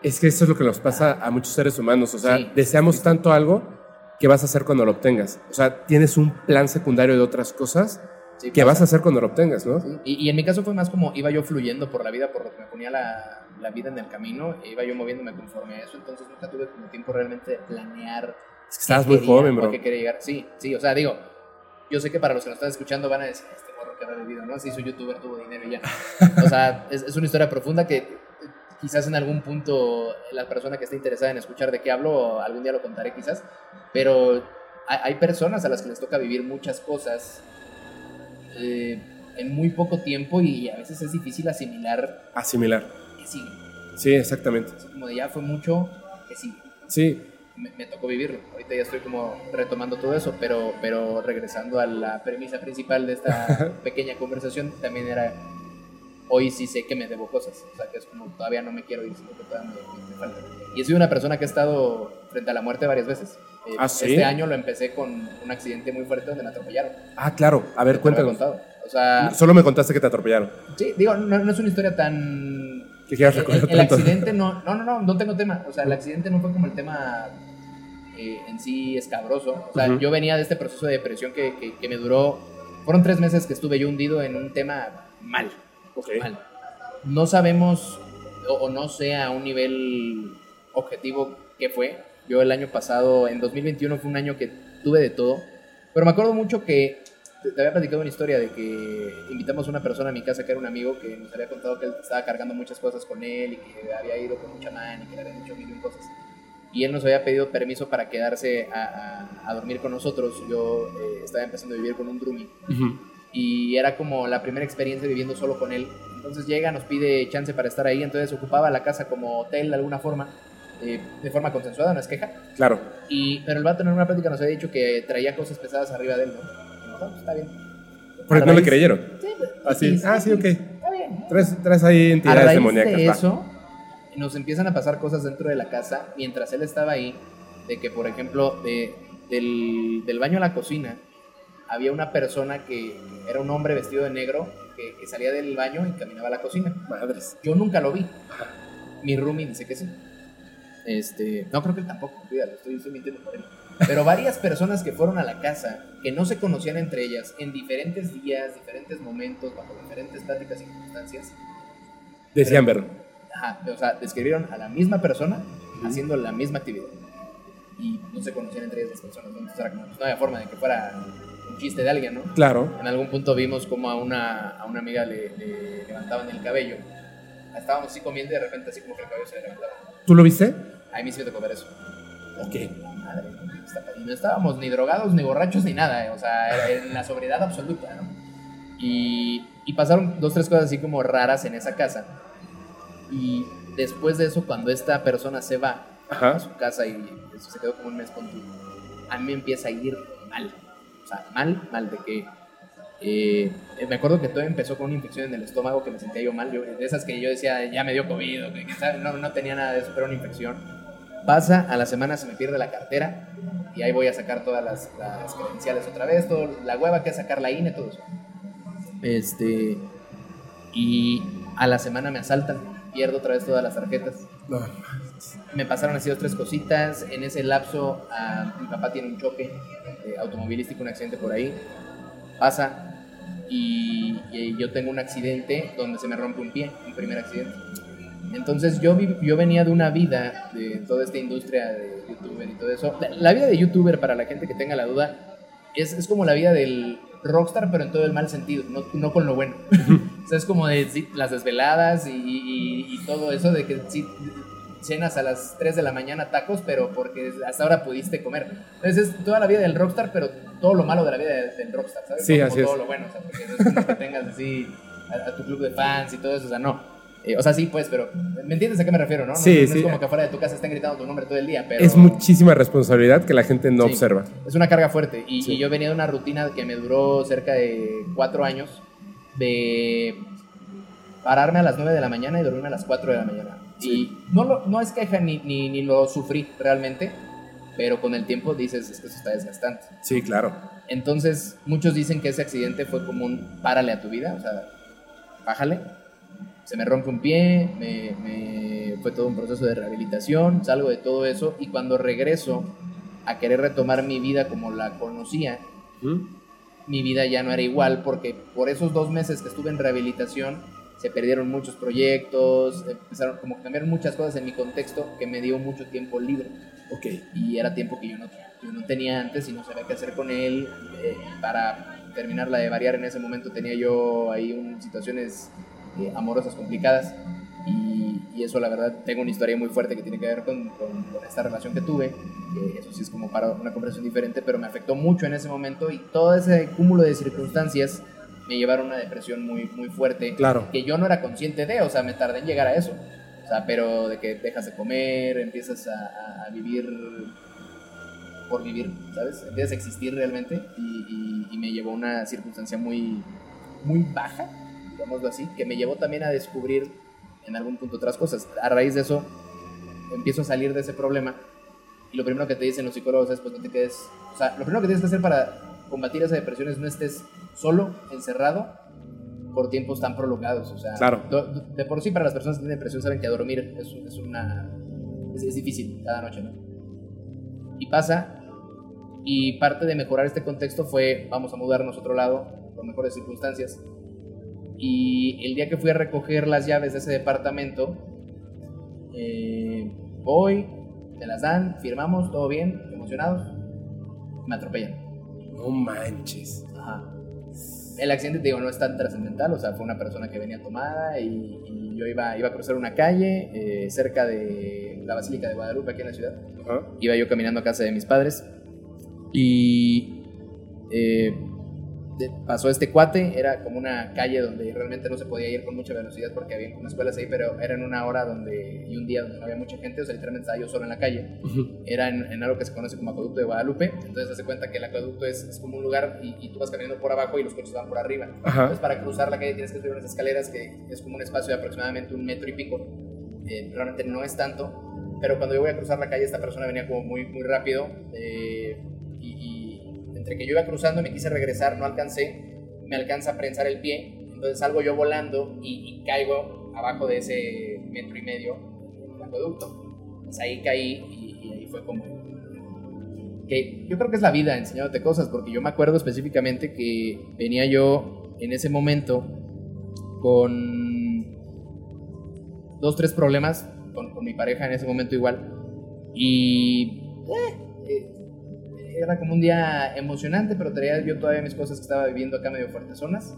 Es que eso es lo que nos pasa a muchos seres humanos. O sea, Sí. deseamos Sí, tanto algo que vas a hacer cuando lo obtengas. O sea, tienes un plan secundario de otras cosas sí, que pasa. vas a hacer cuando lo obtengas, ¿no? Y, y en mi caso fue más como iba yo fluyendo por la vida, por lo que me ponía la, la vida en el camino, e iba yo moviéndome conforme a eso, entonces nunca tuve como tiempo realmente de planear. Es que estabas muy quería joven, bro. a qué quería llegar. Sí, sí, o sea, digo, yo sé que para los que nos están escuchando van a decir, este morro que habrá vivido, ¿no? Sí, soy youtuber, tuvo dinero y ya. O sea, es, es una historia profunda que eh, quizás en algún punto la persona que esté interesada en escuchar de qué hablo, algún día lo contaré quizás, pero hay, hay personas a las que les toca vivir muchas cosas eh, en muy poco tiempo y a veces es difícil asimilar Asimilar. que sigue. Sí, exactamente. Como de ya fue mucho, que sigue. Sí, Me, me tocó vivirlo. Ahorita ya estoy como retomando todo eso, pero, pero regresando a la premisa principal de esta pequeña conversación, también era, hoy sí sé que me debo cosas. O sea, que es como todavía no me quiero ir, sino que todavía me, falta. Y soy una persona que ha estado frente a la muerte varias veces. Eh, ¿Ah, sí? Este año lo empecé con un accidente muy fuerte donde me atropellaron. Ah, claro. A ver, cuéntanos. contado. O sea, Solo me contaste que te atropellaron. sí, digo, no, no es una historia tan Que quieras el, el accidente no, no, no, no, no tengo tema. O sea, el accidente no fue como el tema eh, en sí escabroso. O sea, yo venía de este proceso de depresión que, que, que me duró. Fueron tres meses que estuve yo hundido en un tema mal. Ok. Mal. No sabemos, o, o no sé a un nivel objetivo qué fue. Yo el año pasado, en 2021, fue un año que tuve de todo. Pero me acuerdo mucho que te, te había platicado una historia de que invitamos a una persona a mi casa que era un amigo que nos había contado que él estaba cargando muchas cosas con él y que había ido con mucha man y que le habían hecho mil y un cosas. Y él nos había pedido permiso para quedarse a, a- a dormir con nosotros. Yo eh, estaba empezando a vivir con un roomie Ujú. y era como la primera experiencia viviendo solo con él. Entonces llega, nos pide chance para estar ahí, entonces ocupaba la casa como hotel de alguna forma, eh, de forma consensuada, no es queja. Claro. Y, pero el vato en una plática nos había dicho que traía cosas pesadas arriba de él, ¿no? Nosotros, "Ah, está bien. Porque A no le creyeron. Sí, pues, Así. X, Ah, sí, X. ok. Está bien. Traes, traes ahí entidades demoníacas. de eso, nos empiezan a pasar cosas dentro de la casa mientras él estaba ahí. De que, por ejemplo, de- del, del baño a la cocina, había una persona que era un hombre vestido de negro que, que salía del baño y caminaba a la cocina. Madres. Yo nunca lo vi. Mi roomie dice que sí. Este, no creo que él tampoco, cuídalo, estoy, estoy mintiendo por él. Pero varias personas que fueron a la casa, que no se conocían entre ellas, en diferentes días, diferentes momentos, bajo diferentes pláticas y circunstancias, Decían verlo. Ajá, o sea, describieron a la misma persona haciendo la misma actividad. Y no se conocían entre ellas las personas, ¿no? Entonces era como, pues, no había forma de que fuera un chiste de alguien, ¿no? Claro. En algún punto vimos como a una, a una amiga le, le levantaban el cabello. Estábamos así comiendo y de repente así como que el cabello se le levantaba. ¿Tú lo viste? A mí sí me tocó ver eso. Ok. Madre, no estábamos ni drogados, ni borrachos, ni nada, eh, o sea, en la sobriedad absoluta, ¿no? Y, y pasaron dos, tres cosas así como raras en esa casa. Y después de eso, cuando esta persona se va a su casa y eso se quedó como un mes con tu, a mí me empieza a ir mal. O sea, mal, mal de que... eh, me acuerdo que todo empezó con una infección en el estómago que me sentía yo mal. Yo, de esas que yo decía, ya me dio COVID, o que, que, ¿sabes? no, no tenía nada de eso, pero una infección. Pasa, a la semana se me pierde la cartera y ahí voy a sacar todas las, las credenciales otra vez, todo, la hueva que es sacar la INE, todo eso. Este, y a la semana me asaltan, pierdo otra vez todas las tarjetas. No. Me pasaron así dos, tres cositas. En ese lapso, ah, mi papá tiene un choque eh, automovilístico, un accidente por ahí. Pasa y, y yo tengo un accidente donde se me rompe un pie, un primer accidente. Entonces yo, yo venía de una vida de toda esta industria de youtuber y todo eso. La, la vida de youtuber, para la gente que tenga la duda, es, es como la vida del rockstar, pero en todo el mal sentido, no, no con lo bueno. o sea, es como de sí, las desveladas y, y- y todo eso, de que sí, cenas a las 3 de la mañana tacos, pero porque hasta ahora pudiste comer. Entonces es toda la vida del rockstar, pero todo lo malo de la vida de- del rockstar, ¿sabes? Sí, No así como es. todo lo bueno, o sea, porque no es como que tengas así a, a tu club de fans y todo eso, o sea, no. Eh, o sea, sí, pues, pero ¿me entiendes a qué me refiero, no? No- Sí, no, sí. es como que afuera de tu casa estén gritando tu nombre todo el día, pero... Es muchísima responsabilidad que la gente no Sí. observa. Es una carga fuerte. Y, y yo venía de una rutina que me duró cerca de cuatro años de pararme a las 9 de la mañana y dormirme a las 4 de la mañana. Sí. Y no, lo, no es queja ni, ni, ni lo sufrí realmente, pero con el tiempo dices, es que eso está desgastante. Sí, claro. Entonces, muchos dicen que ese accidente fue como un párale a tu vida, o sea, bájale. Se me rompe un pie, me, me- fue todo un proceso de rehabilitación, salgo de todo eso y cuando regreso a querer retomar mi vida como la conocía, ¿Mm? Mi vida ya no era igual porque por esos dos meses que estuve en rehabilitación se perdieron muchos proyectos, empezaron como que cambiaron muchas cosas en mi contexto que me dio mucho tiempo libre Ok. y era tiempo que yo no, yo no tenía antes y no sabía qué hacer con él. Eh, para terminarla de variar en ese momento tenía yo ahí un- situaciones eh, amorosas complicadas y, eso la verdad tengo una historia muy fuerte que tiene que ver con, con- con esta relación que tuve. que eso sí es como para una conversación diferente, pero me afectó mucho en ese momento y todo ese cúmulo de circunstancias me llevaron a una depresión muy, muy fuerte Claro. que yo no era consciente de, o sea, me tardé en llegar a eso. O sea, pero de que dejas de comer, empiezas a, a- a vivir por vivir, ¿sabes? Empiezas a existir realmente y, y- y me llevó a una circunstancia muy, muy baja, digámoslo así, que me llevó también a descubrir en algún punto otras cosas. A raíz de eso, empiezo a salir de ese problema y lo primero que te dicen los psicólogos es, pues no te quedes, o sea, lo primero que tienes que hacer para combatir esa depresión es no estés solo, encerrado, por tiempos tan prolongados. O sea, Claro. do- do- de por sí para las personas que tienen depresión saben que dormir es, es una... Es, es difícil cada noche, ¿no? Y pasa, y parte de mejorar este contexto fue, vamos a mudarnos a otro lado, por mejores circunstancias. Y el día que fui a recoger las llaves de ese departamento, eh, voy, me las dan, firmamos, todo bien, emocionados, me atropellan. No manches. Ajá. El accidente, te digo, no es tan trascendental, o sea, fue una persona que venía tomada y, y yo iba, iba a cruzar una calle eh, cerca de la Basílica de Guadalupe, aquí en la ciudad. Ajá. Iba yo caminando a casa de mis padres y eh, pasó este cuate, era como una calle donde realmente no se podía ir con mucha velocidad porque había unas escuelas ahí, pero era en una hora donde, y un día donde no había mucha gente, o sea, literalmente estaba yo solo en la calle. Era en, algo que se conoce como Acueducto de Guadalupe, entonces hace cuenta que el acueducto es, como un lugar y, tú vas caminando por abajo y los coches van por arriba. Entonces para cruzar la calle tienes que subir unas escaleras que es como un espacio de aproximadamente un metro y pico. Eh, realmente no es tanto, pero cuando yo voy a cruzar la calle esta persona venía como muy, muy rápido. Eh, entre que yo iba cruzando y me quise regresar, no alcancé, me alcanza a prensar el pie, entonces salgo yo volando y, caigo abajo de ese metro y medio del acueducto. Pues ahí caí y, ahí fue como... Que yo creo que es la vida enseñándote cosas, porque yo me acuerdo específicamente que venía yo en ese momento con dos, tres problemas con, mi pareja en ese momento igual. Y eh, era como un día emocionante, pero traía yo todavía mis cosas que estaba viviendo acá medio fuertes zonas.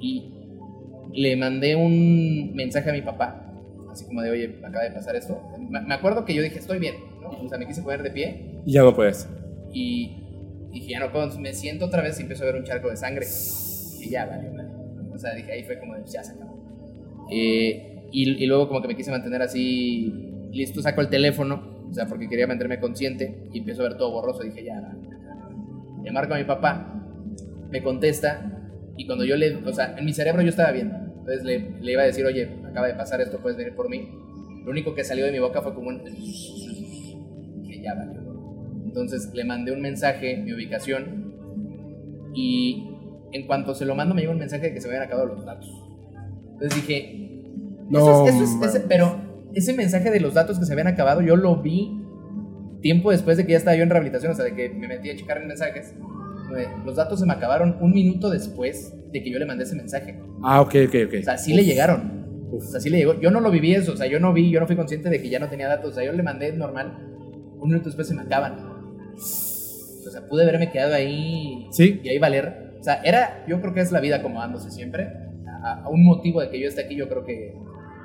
Y le mandé un mensaje a mi papá, así como de, oye, acaba de pasar esto. Me acuerdo que yo dije, estoy bien, ¿no? O sea, me quise poner de pie. Y ya no puedes. Y dije, ya no puedo, me siento otra vez y empiezo a ver un charco de sangre. Y ya, vale, vale. O sea, dije, ahí fue como de, ya se acabó. Eh, y, y luego como que me quise mantener así, listo, saco el teléfono o sea, porque quería mantenerme consciente y empiezo a ver todo borroso. Dije, ya, le marco a mi papá, me contesta y cuando yo le, o sea, en mi cerebro yo estaba viendo. Entonces le, le iba a decir, oye, acaba de pasar esto, puedes venir por mí. Lo único que salió de mi boca fue como un... que ya valió. Entonces le mandé un mensaje, mi ubicación, y en cuanto se lo mando me llegó un mensaje de que se me habían acabado los datos. Entonces dije, no, eso es, eso es, pero ese mensaje de los datos que se habían acabado, yo lo vi tiempo después de que ya estaba yo en rehabilitación, o sea, de que me metí a checar en mensajes. Los datos se me acabaron un minuto después de que yo le mandé ese mensaje. Ah, ok, ok, ok. O sea, sí le llegaron. O sea, sí le llegó. Yo no lo viví eso, o sea, yo no vi, yo no fui consciente de que ya no tenía datos. O sea, yo le mandé normal, un minuto después se me acaban. O sea, pude haberme quedado ahí ¿Sí? y ahí valer. O sea, era, yo creo que es la vida acomodándose siempre. A, un motivo de que yo esté aquí, yo creo que,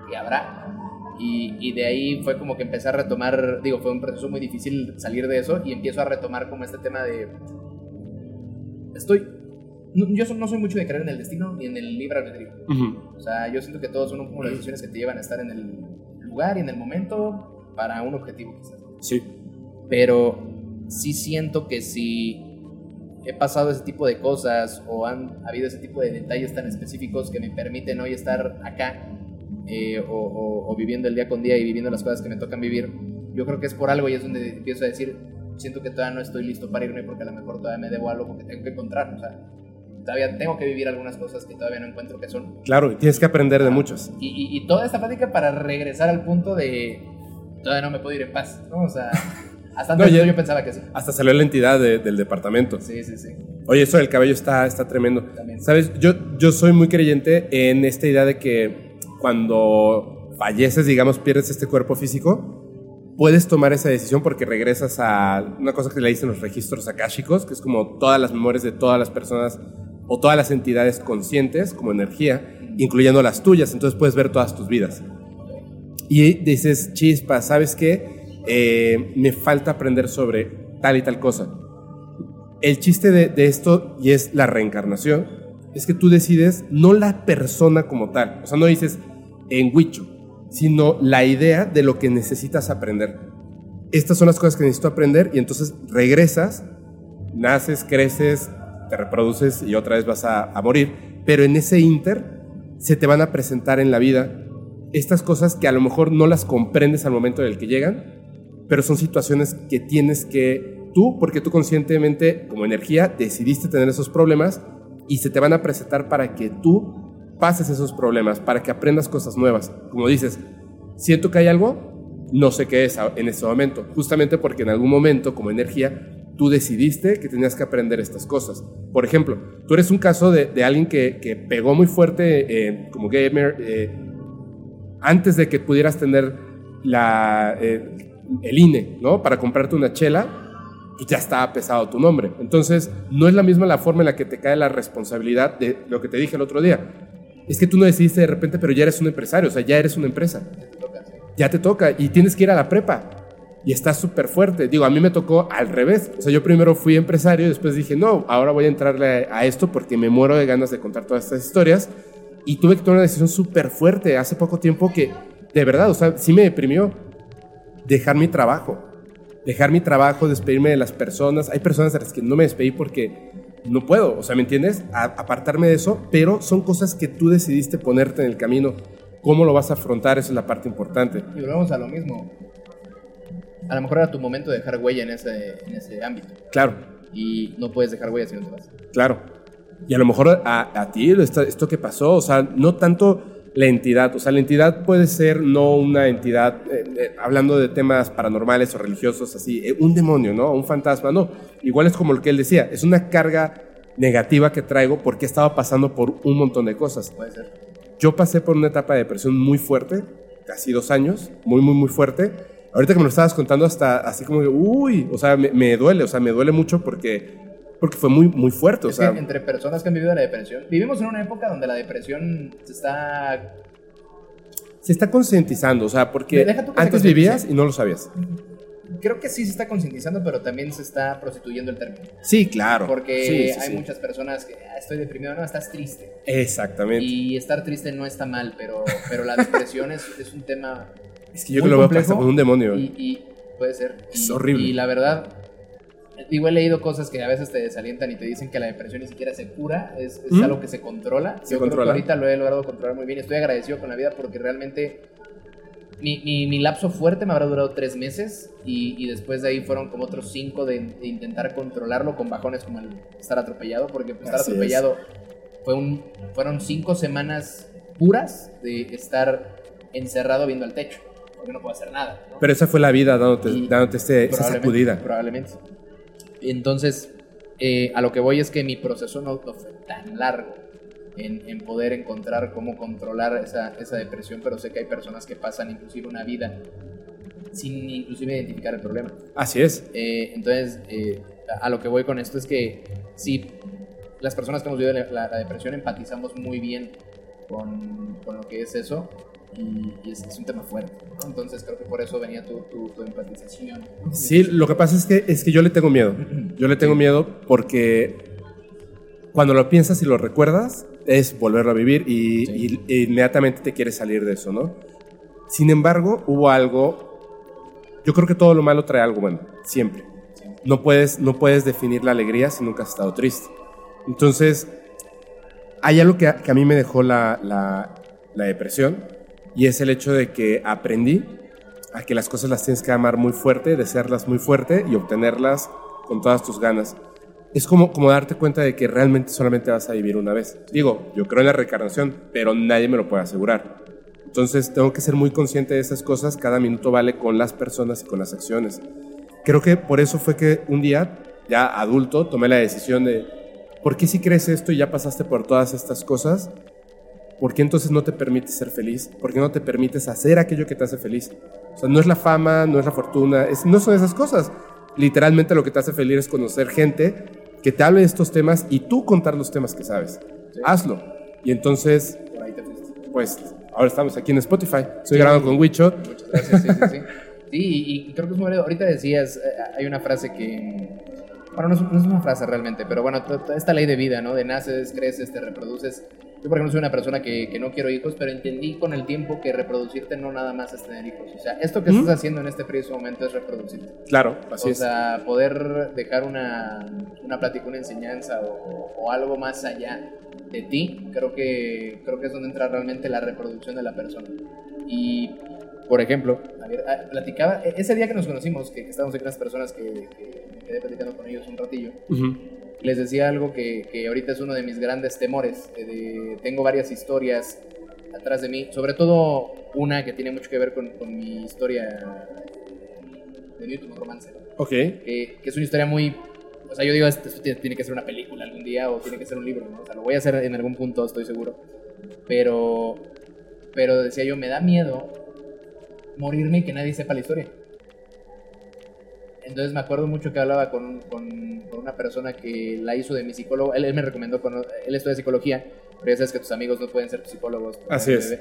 que habrá. Y, de ahí fue como que empecé a retomar, digo, fue un proceso muy difícil salir de eso y empiezo a retomar como este tema de... Estoy... yo no soy mucho de creer en el destino ni en el libre albedrío. O sea, yo siento que todos son como las decisiones que te llevan a estar en el lugar y en el momento para un objetivo quizás. Sí. Pero sí siento que si he pasado ese tipo de cosas o han habido ese tipo de detalles tan específicos que me permiten hoy estar acá eh, o, viviendo el día con día y viviendo las cosas que me tocan vivir, yo creo que es por algo y es donde empiezo a decir, siento que todavía no estoy listo para irme porque a lo mejor todavía me debo algo que tengo que encontrar, o sea, todavía tengo que vivir algunas cosas que todavía no encuentro que son. Claro, tienes que aprender de muchos. Y, toda esta plática para regresar al punto de, todavía no me puedo ir en paz, ¿no? O sea... Hasta antes yo, pensaba que sí. Hasta salió la entidad del departamento. Sí, sí, sí. Oye, eso del cabello está, está tremendo. También. Sabes, yo, yo soy muy creyente en esta idea de que cuando falleces, digamos, pierdes este cuerpo físico, puedes tomar esa decisión porque regresas a una cosa que le dicen los registros akáshicos, que es como todas las memorias de todas las personas o todas las entidades conscientes como energía, incluyendo las tuyas, entonces puedes ver todas tus vidas. Y dices, chispa, ¿sabes qué? Eh, me falta aprender sobre tal y tal cosa. El chiste de, de esto, y es la reencarnación, es que tú decides no la persona como tal. O sea, no dices, en Wicho, sino la idea de lo que necesitas aprender. Estas son las cosas que necesito aprender y entonces regresas, naces, creces, te reproduces y otra vez vas a, morir, pero en ese inter se te van a presentar en la vida estas cosas que a lo mejor no las comprendes al momento en el que llegan, pero son situaciones que tienes que tú, porque tú conscientemente como energía decidiste tener esos problemas y se te van a presentar para que tú pases esos problemas, para que aprendas cosas nuevas. Como dices, siento que hay algo, no sé qué es en este momento, justamente porque en algún momento como energía tú decidiste que tenías que aprender estas cosas. Por ejemplo, tú eres un caso de, alguien que, que, pegó muy fuerte eh, como gamer eh, antes de que pudieras tener la, eh, el INE, ¿no? Para comprarte una chela, pues ya estaba pesado tu nombre. Entonces, no es la misma la forma en la que te cae la responsabilidad de lo que te dije el otro día es que tú no decidiste de repente, pero ya eres un empresario, o sea, ya eres una empresa. Ya te toca y tienes que ir a la prepa. y está súper fuerte. Digo, a mí me tocó al revés. O sea, yo primero fui empresario y después dije, no, ahora voy a entrarle a esto porque me muero de ganas de contar todas estas historias. Y tuve que tomar una decisión súper fuerte hace poco tiempo que, de verdad, o sea, sí me deprimió dejar mi trabajo. Dejar mi trabajo, despedirme de las personas. Hay personas de las que no me despedí porque no puedo, o sea, ¿me entiendes? apartarme de eso, pero son cosas que tú decidiste ponerte en el camino. ¿Cómo lo vas a afrontar? Esa es la parte importante. Y volvemos a lo mismo a lo mejor era tu momento de dejar huella en ese, en ese ámbito. Claro. Y no puedes dejar huella si no te vas. Claro. Y a lo mejor a, a ti esto, esto que pasó, o sea, no tanto la entidad, o sea, la entidad puede ser no una entidad, eh, eh, hablando de temas paranormales o religiosos, así, eh, un demonio, ¿no? Un fantasma, no. Igual es como lo que él decía, es una carga negativa que traigo porque estaba pasando por un montón de cosas. Puede ser. Yo pasé por una etapa de depresión muy fuerte, casi dos años, muy, muy, muy fuerte ahorita que me lo estabas contando, hasta así como, uy, o sea, me, duele, o sea, me duele mucho porque, porque fue muy, muy fuerte. o sea, entre personas que han vivido la depresión, vivimos en una época donde la depresión se está... Se está concientizando, o sea, porque antes vivías y no lo sabías. Creo que sí se está concientizando, pero también se está prostituyendo el término. Sí, claro. Porque hay muchas personas que ah, estoy deprimido, no, estás triste. Exactamente. Y estar triste no está mal, pero, pero la depresión es, es un tema es que yo creo que lo veo como un demonio. Y, puede ser. Es horrible. Y la verdad, digo, he leído cosas que a veces te desalientan y te dicen que la depresión ni siquiera se cura, es, ¿Mm? algo que se controla. Se yo creo que ahorita lo he logrado controlar muy bien. Estoy agradecido con la vida porque realmente mi, mi, lapso fuerte me habrá durado tres meses y, después de ahí fueron como otros cinco de, intentar controlarlo con bajones como el estar atropellado, porque estar atropellado fue un, fueron cinco semanas puras de estar encerrado viendo al techo porque no puedo hacer nada. Pero esa fue la vida dándote, dándote este, esa sacudida. Probablemente. Entonces, eh, a lo que voy es que mi proceso no, fue tan largo en, en, poder encontrar cómo controlar esa, esa, depresión, pero sé que hay personas que pasan inclusive una vida sin inclusive identificar el problema. Así es. Eh, entonces, eh, a lo que voy con esto es que si las personas que hemos vivido la, la depresión empatizamos muy bien con, con, lo que es eso y, es, un tema fuerte. Entonces creo que por eso venía tu, tu, empatización. Sí, lo que pasa es que, es que yo le tengo miedo. Yo le tengo miedo porque cuando lo piensas y lo recuerdas es volverlo a vivir y, inmediatamente te quieres salir de eso, ¿no? Sin embargo, hubo algo, yo creo que todo lo malo trae algo bueno, siempre. No puedes, no puedes definir la alegría si nunca has estado triste. Entonces, hay algo que, que a mí me dejó la, la, la depresión, y es el hecho de que aprendí a que las cosas las tienes que amar muy fuerte, desearlas muy fuerte y obtenerlas con todas tus ganas. Es como, como darte cuenta de que realmente solamente vas a vivir una vez. Digo, yo creo en la reencarnación, pero nadie me lo puede asegurar. Entonces tengo que ser muy consciente de esas cosas. Cada minuto vale con las personas y con las acciones. Creo que por eso fue que un día, ya adulto, tomé la decisión de, ¿por qué si crees esto y ya pasaste por todas estas cosas? ¿Por qué entonces no te permites ser feliz? ¿Por qué no te permites hacer aquello que te hace feliz? O sea, no es la fama, no es la fortuna, no son esas cosas. Literalmente lo que te hace feliz es conocer gente que te hable de estos temas y tú contar los temas que sabes. Hazlo. Y entonces, pues, ahora estamos aquí en Spotify. Estoy grabando con Wichot. Muchas gracias, sí, sí, sí. sí y, creo que es muy Ahorita decías, eh, hay una frase que bueno, no es, no es, una frase realmente, pero bueno, esta ley de vida, ¿no? De naces, creces, te reproduces. Yo, por ejemplo, soy una persona que, que, no quiero hijos, pero entendí con el tiempo que reproducirte no nada más es tener hijos. O sea, esto que estás haciendo en este preciso momento es reproducirte. Claro, así es. O sea, poder dejar una, una plática, una enseñanza o, o, algo más allá de ti, creo que, creo que es donde entra realmente la reproducción de la persona. Y, por ejemplo, a ver, ah, platicaba, e, ese día que nos conocimos, que, estábamos aquí unas personas que, que, me quedé platicando con ellos un ratillo, les decía algo que, que, ahorita es uno de mis grandes temores. De, tengo varias historias atrás de mí, sobre todo una que tiene mucho que ver con, con mi historia de último romance. Ok. Que, que, es una historia muy... O sea, yo digo, esto, tiene que ser una película algún día o tiene que ser un libro, ¿no? O sea, lo voy a hacer en algún punto, estoy seguro. Pero, pero decía yo, me da miedo morirme y que nadie sepa la historia. Entonces me acuerdo mucho que hablaba con, con, una persona que la hizo de mi psicólogo. Él, me recomendó, con, él estudia psicología, pero ya sabes que tus amigos no pueden ser psicólogos. Así es.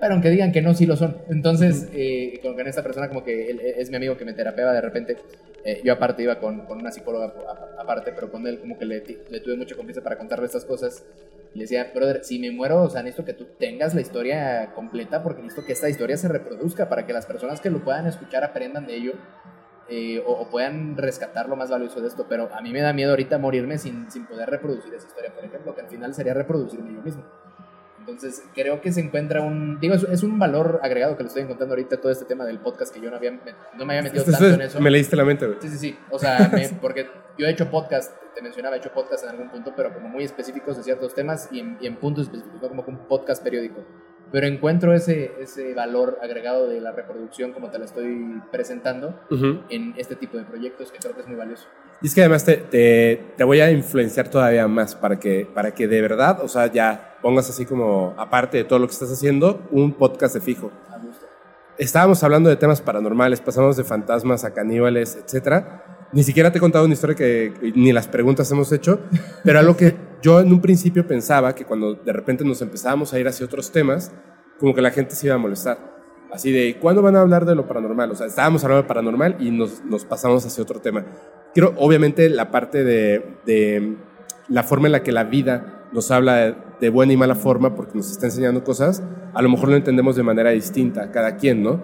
pero aunque digan que no, sí lo son. Entonces, eh, con, con esta persona como que él es mi amigo que me terapeaba de repente, eh, yo aparte iba con, con una psicóloga aparte, pero con él como que le, le tuve mucha confianza para contarle estas cosas. Y le decía, brother, si me muero, o sea, necesito que tú tengas la historia completa porque necesito que esta historia se reproduzca para que las personas que lo puedan escuchar aprendan de ello eh, o, o puedan rescatar lo más valioso de esto. Pero a mí me da miedo ahorita morirme sin, sin poder reproducir esa historia, por ejemplo, que al final sería reproducirme yo mismo. Entonces, creo que se encuentra un. Digo, es, un valor agregado que le estoy encontrando ahorita todo este tema del podcast que yo no, había, no me había metido Esto tanto en eso. me leíste la mente, güey. Sí, sí, sí. O sea, me- porque yo he hecho podcast, te mencionaba, he hecho podcast en algún punto, pero como muy específicos de ciertos temas y en, y en puntos específicos, no como un podcast periódico. Pero encuentro ese, ese valor agregado de la reproducción, como te la estoy presentando, Ujú. en este tipo de proyectos que creo que es muy valioso. Y es que además te, te, te voy a influenciar todavía más para que, para que de verdad, o sea, ya pongas así como, aparte de todo lo que estás haciendo, un podcast de fijo. A gusto. Estábamos hablando de temas paranormales, pasamos de fantasmas a caníbales, etcétera. Ni siquiera te he contado una historia que ni las preguntas hemos hecho, pero algo que yo en un principio pensaba que cuando de repente nos empezábamos a ir hacia otros temas, como que la gente se iba a molestar. Así de, ¿cuándo van a hablar de lo paranormal? O sea, estábamos hablando de paranormal y nos, nos pasamos hacia otro tema. Quiero, obviamente, la parte de, de la forma en la que la vida nos habla de, de buena y mala forma porque nos está enseñando cosas, a lo mejor lo entendemos de manera distinta, cada quien, ¿no?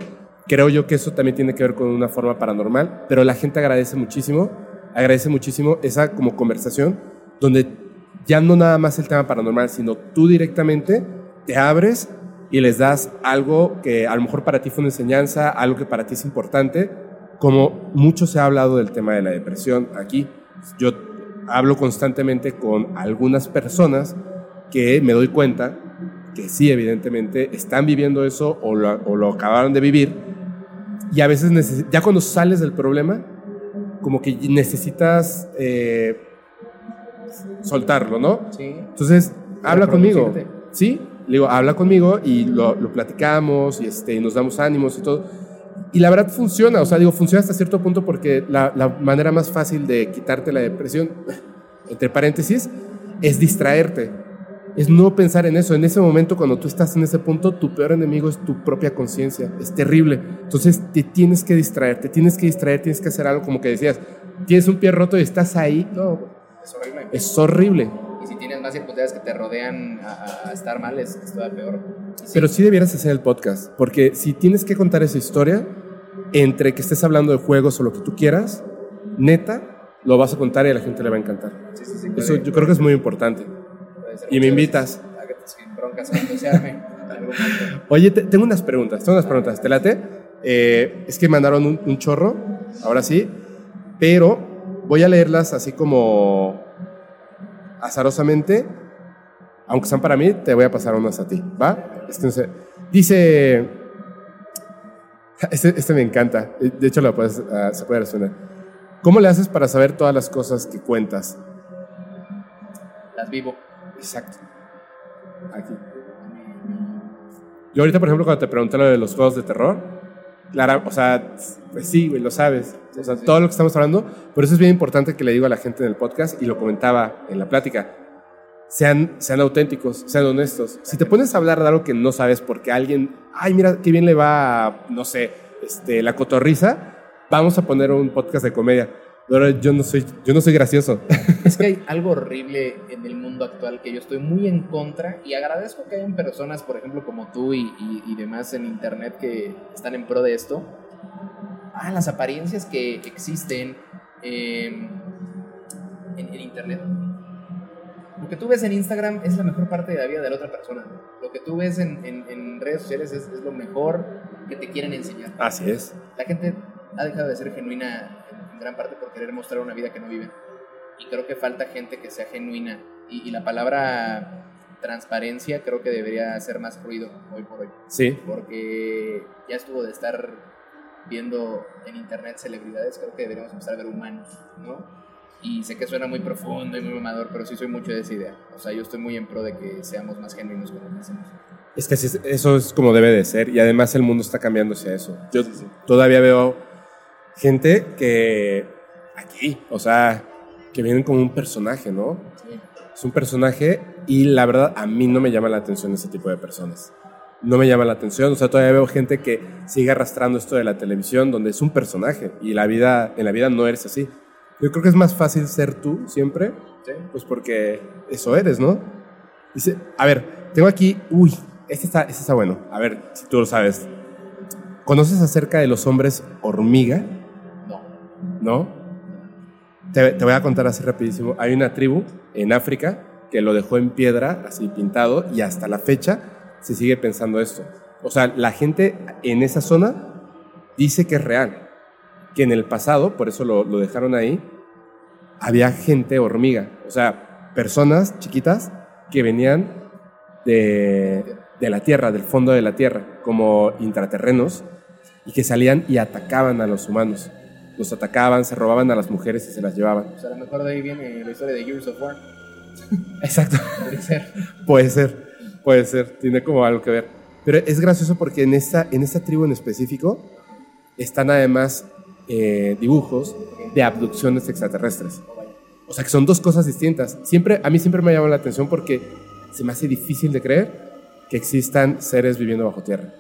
Creo yo que eso también tiene que ver con una forma paranormal, pero la gente agradece muchísimo, agradece muchísimo esa como conversación donde ya no nada más el tema paranormal, sino tú directamente te abres y les das algo que a lo mejor para ti fue una enseñanza, algo que para ti es importante, como mucho se ha hablado del tema de la depresión aquí. Yo hablo constantemente con algunas personas que me doy cuenta que sí, evidentemente, están viviendo eso o lo, o lo acabaron de vivir. Y a veces, ya cuando sales del problema, como que necesitas eh, soltarlo, ¿no? Sí. Entonces, habla conmigo. Sí, le digo, habla conmigo y lo, lo platicamos y, este, y nos damos ánimos y todo. Y la verdad funciona, o sea, digo, funciona hasta cierto punto porque la, la manera más fácil de quitarte la depresión, entre paréntesis, es distraerte. Es no pensar en eso. En ese momento, cuando tú estás en ese punto, tu peor enemigo es tu propia conciencia. Es terrible. Entonces, te tienes que distraer, te tienes que distraer, tienes que hacer algo como que decías, tienes un pie roto y estás ahí. No, Es horrible. es horrible. Y si tienes más circunstancias que te rodean a, estar mal, es, es todavía peor. Sí, Pero sí debieras hacer el podcast, porque si tienes que contar esa historia, entre que estés hablando de juegos o lo que tú quieras, neta, lo vas a contar y a la gente le va a encantar. sí, sí, sí, Eso yo creo que es muy importante. y me invitas. broncas. Oye, te- tengo unas preguntas, tengo unas preguntas. ¿Te late? Eh, es que mandaron un, un chorro, ahora sí, pero voy a leerlas así como azarosamente. Aunque sean para mí, te voy a pasar unas a ti, ¿va? No sé. Dice... Este, este me encanta. De hecho, lo puedes, ah, se puede resonar. ¿Cómo le haces para saber todas las cosas que cuentas? Las vivo. Exacto. Aquí. Yo ahorita, por ejemplo, cuando te pregunté lo de los juegos de terror, Clara, o sea, pues sí, güey, lo sabes. O sea, todo lo que estamos hablando, por eso es bien importante que le digo a la gente en el podcast y lo comentaba en la plática. Sean, sean auténticos, sean honestos. Si te pones a hablar de algo que no sabes porque alguien, ay, mira qué bien le va, no sé, este, la cotorriza, vamos a poner un podcast de comedia. Pero yo no soy, yo no soy gracioso. Es que hay algo horrible en el mundo actual que yo estoy muy en contra y agradezco que hayan personas, por ejemplo, como tú y, y- y demás en internet que están en pro de esto. Ah, las apariencias que existen eh, en, en internet. Lo que tú ves en Instagram es la mejor parte de la vida de la otra persona. Lo que tú ves en, en- en redes sociales es, es lo mejor que te quieren enseñar. Así es. La gente ha dejado de ser genuina en, gran parte por querer mostrar una vida que no vive. Y creo que falta gente que sea genuina. Y, y la palabra transparencia creo que debería ser más ruido hoy por hoy. Sí. Porque ya estuvo de estar viendo en internet celebridades, creo que deberíamos empezar a ver humanos, ¿no? Y sé que suena muy profundo y muy mamador, pero sí soy mucho de esa idea. O sea, yo estoy muy en pro de que seamos más genuinos con lo que hacemos. Es que eso es como debe de ser y además el mundo está cambiando hacia eso. Yo todavía veo gente que aquí, o sea, que vienen como un personaje, ¿no? Sí. Es un personaje y la verdad a mí no me llama la atención ese tipo de personas. No me llama la atención. O sea, todavía veo gente que sigue arrastrando esto de la televisión, donde es un personaje y la vida, en la vida no eres así. Yo creo que es más fácil ser tú siempre, Sí. pues porque eso eres, ¿no? Dice, a ver, tengo aquí, uy, este está, este está bueno. A ver si tú lo sabes. ¿Conoces acerca de los hombres hormiga? No. ¿No? Te, te voy a contar así rapidísimo. Hay una tribu en África que lo dejó en piedra, así pintado, y hasta la fecha se sigue pensando esto. O sea, la gente en esa zona dice que es real, que en el pasado, por eso lo, lo dejaron ahí, había gente hormiga, o sea, personas chiquitas que venían de, de la tierra, del fondo de la tierra, como intraterrenos, y que salían y atacaban a los humanos. Los atacaban, se robaban a las mujeres y se las llevaban. O sea, a lo mejor de ahí viene la historia de Gears of War. Exacto. Podría ser. Puede ser, puede ser, tiene como algo que ver. Pero es gracioso porque en esta, en esta tribu en específico están además eh, dibujos de abducciones extraterrestres. O sea que son dos cosas distintas. Siempre, a mí siempre me ha llamado la atención porque se me hace difícil de creer que existan seres viviendo bajo tierra.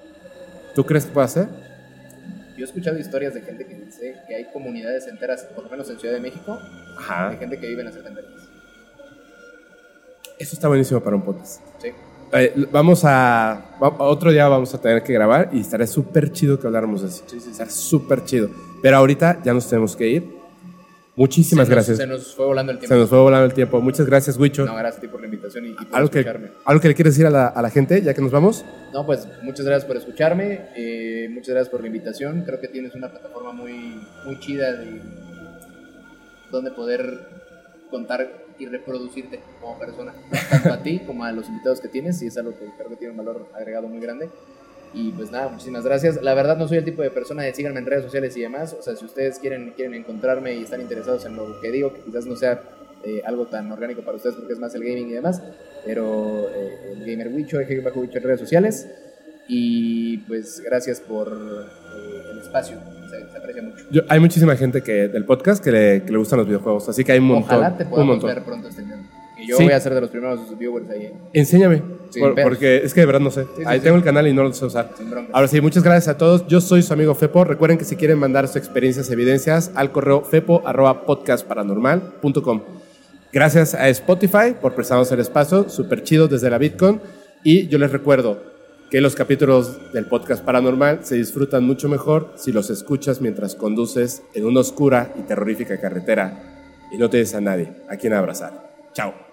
¿Tú crees que puede ser? Yo he escuchado historias de gente que dice que hay comunidades enteras, por lo menos en Ciudad de México, Ajá. de gente que vive en las alcantarillas. Eso está buenísimo para un podcast. Sí. Eh, vamos a, va- Otro día vamos a tener que grabar y estará súper chido que habláramos de eso. Sí, sí. Estará súper chido. Pero ahorita ya nos tenemos que ir. Muchísimas Se nos- gracias. Se nos fue volando el tiempo. Se nos fue volando el tiempo. Muchas gracias, Wicho. No, gracias a ti por la invitación y, y por ¿Algo, que, escucharme. ¿Algo que le quieres decir a la, a la gente ya que nos vamos? No, pues muchas gracias por escucharme, eh, muchas gracias por la invitación. Creo que tienes una plataforma muy, muy chida de donde poder contar y reproducirte como persona, tanto a ti como a los invitados que tienes, y es algo que creo que tiene un valor agregado muy grande. Y pues nada, muchísimas gracias. La verdad no soy el tipo de persona de síganme en redes sociales y demás. O sea, si ustedes quieren, quieren encontrarme y están interesados en lo que digo, que quizás no sea eh, algo tan orgánico para ustedes porque es más el gaming y demás, pero eh, el gamer Wicho, el bajo Wicho en redes sociales. Y pues gracias por eh, el espacio, se, se aprecia mucho. Yo- hay muchísima gente que, del podcast que le, que le gustan los videojuegos, así que hay un montón. Ojalá te un podamos montón. ver pronto este año. Y yo Sí. voy a ser de los primeros viewers ahí. Enséñame, por- porque es que de verdad no sé. sí, Ahí tengo el canal y no lo sé usar. Ahora sí, muchas gracias a todos. Yo soy su amigo Fepo. Recuerden que si quieren mandar sus experiencias, evidencias al correo fepo.podcastparanormal.com. Gracias a Spotify por prestarnos el espacio, súper chido desde la Bitcoin. Y yo les recuerdo que los capítulos del podcast paranormal se disfrutan mucho mejor si los escuchas mientras conduces en una oscura y terrorífica carretera y no tienes a nadie a quien abrazar. Chao.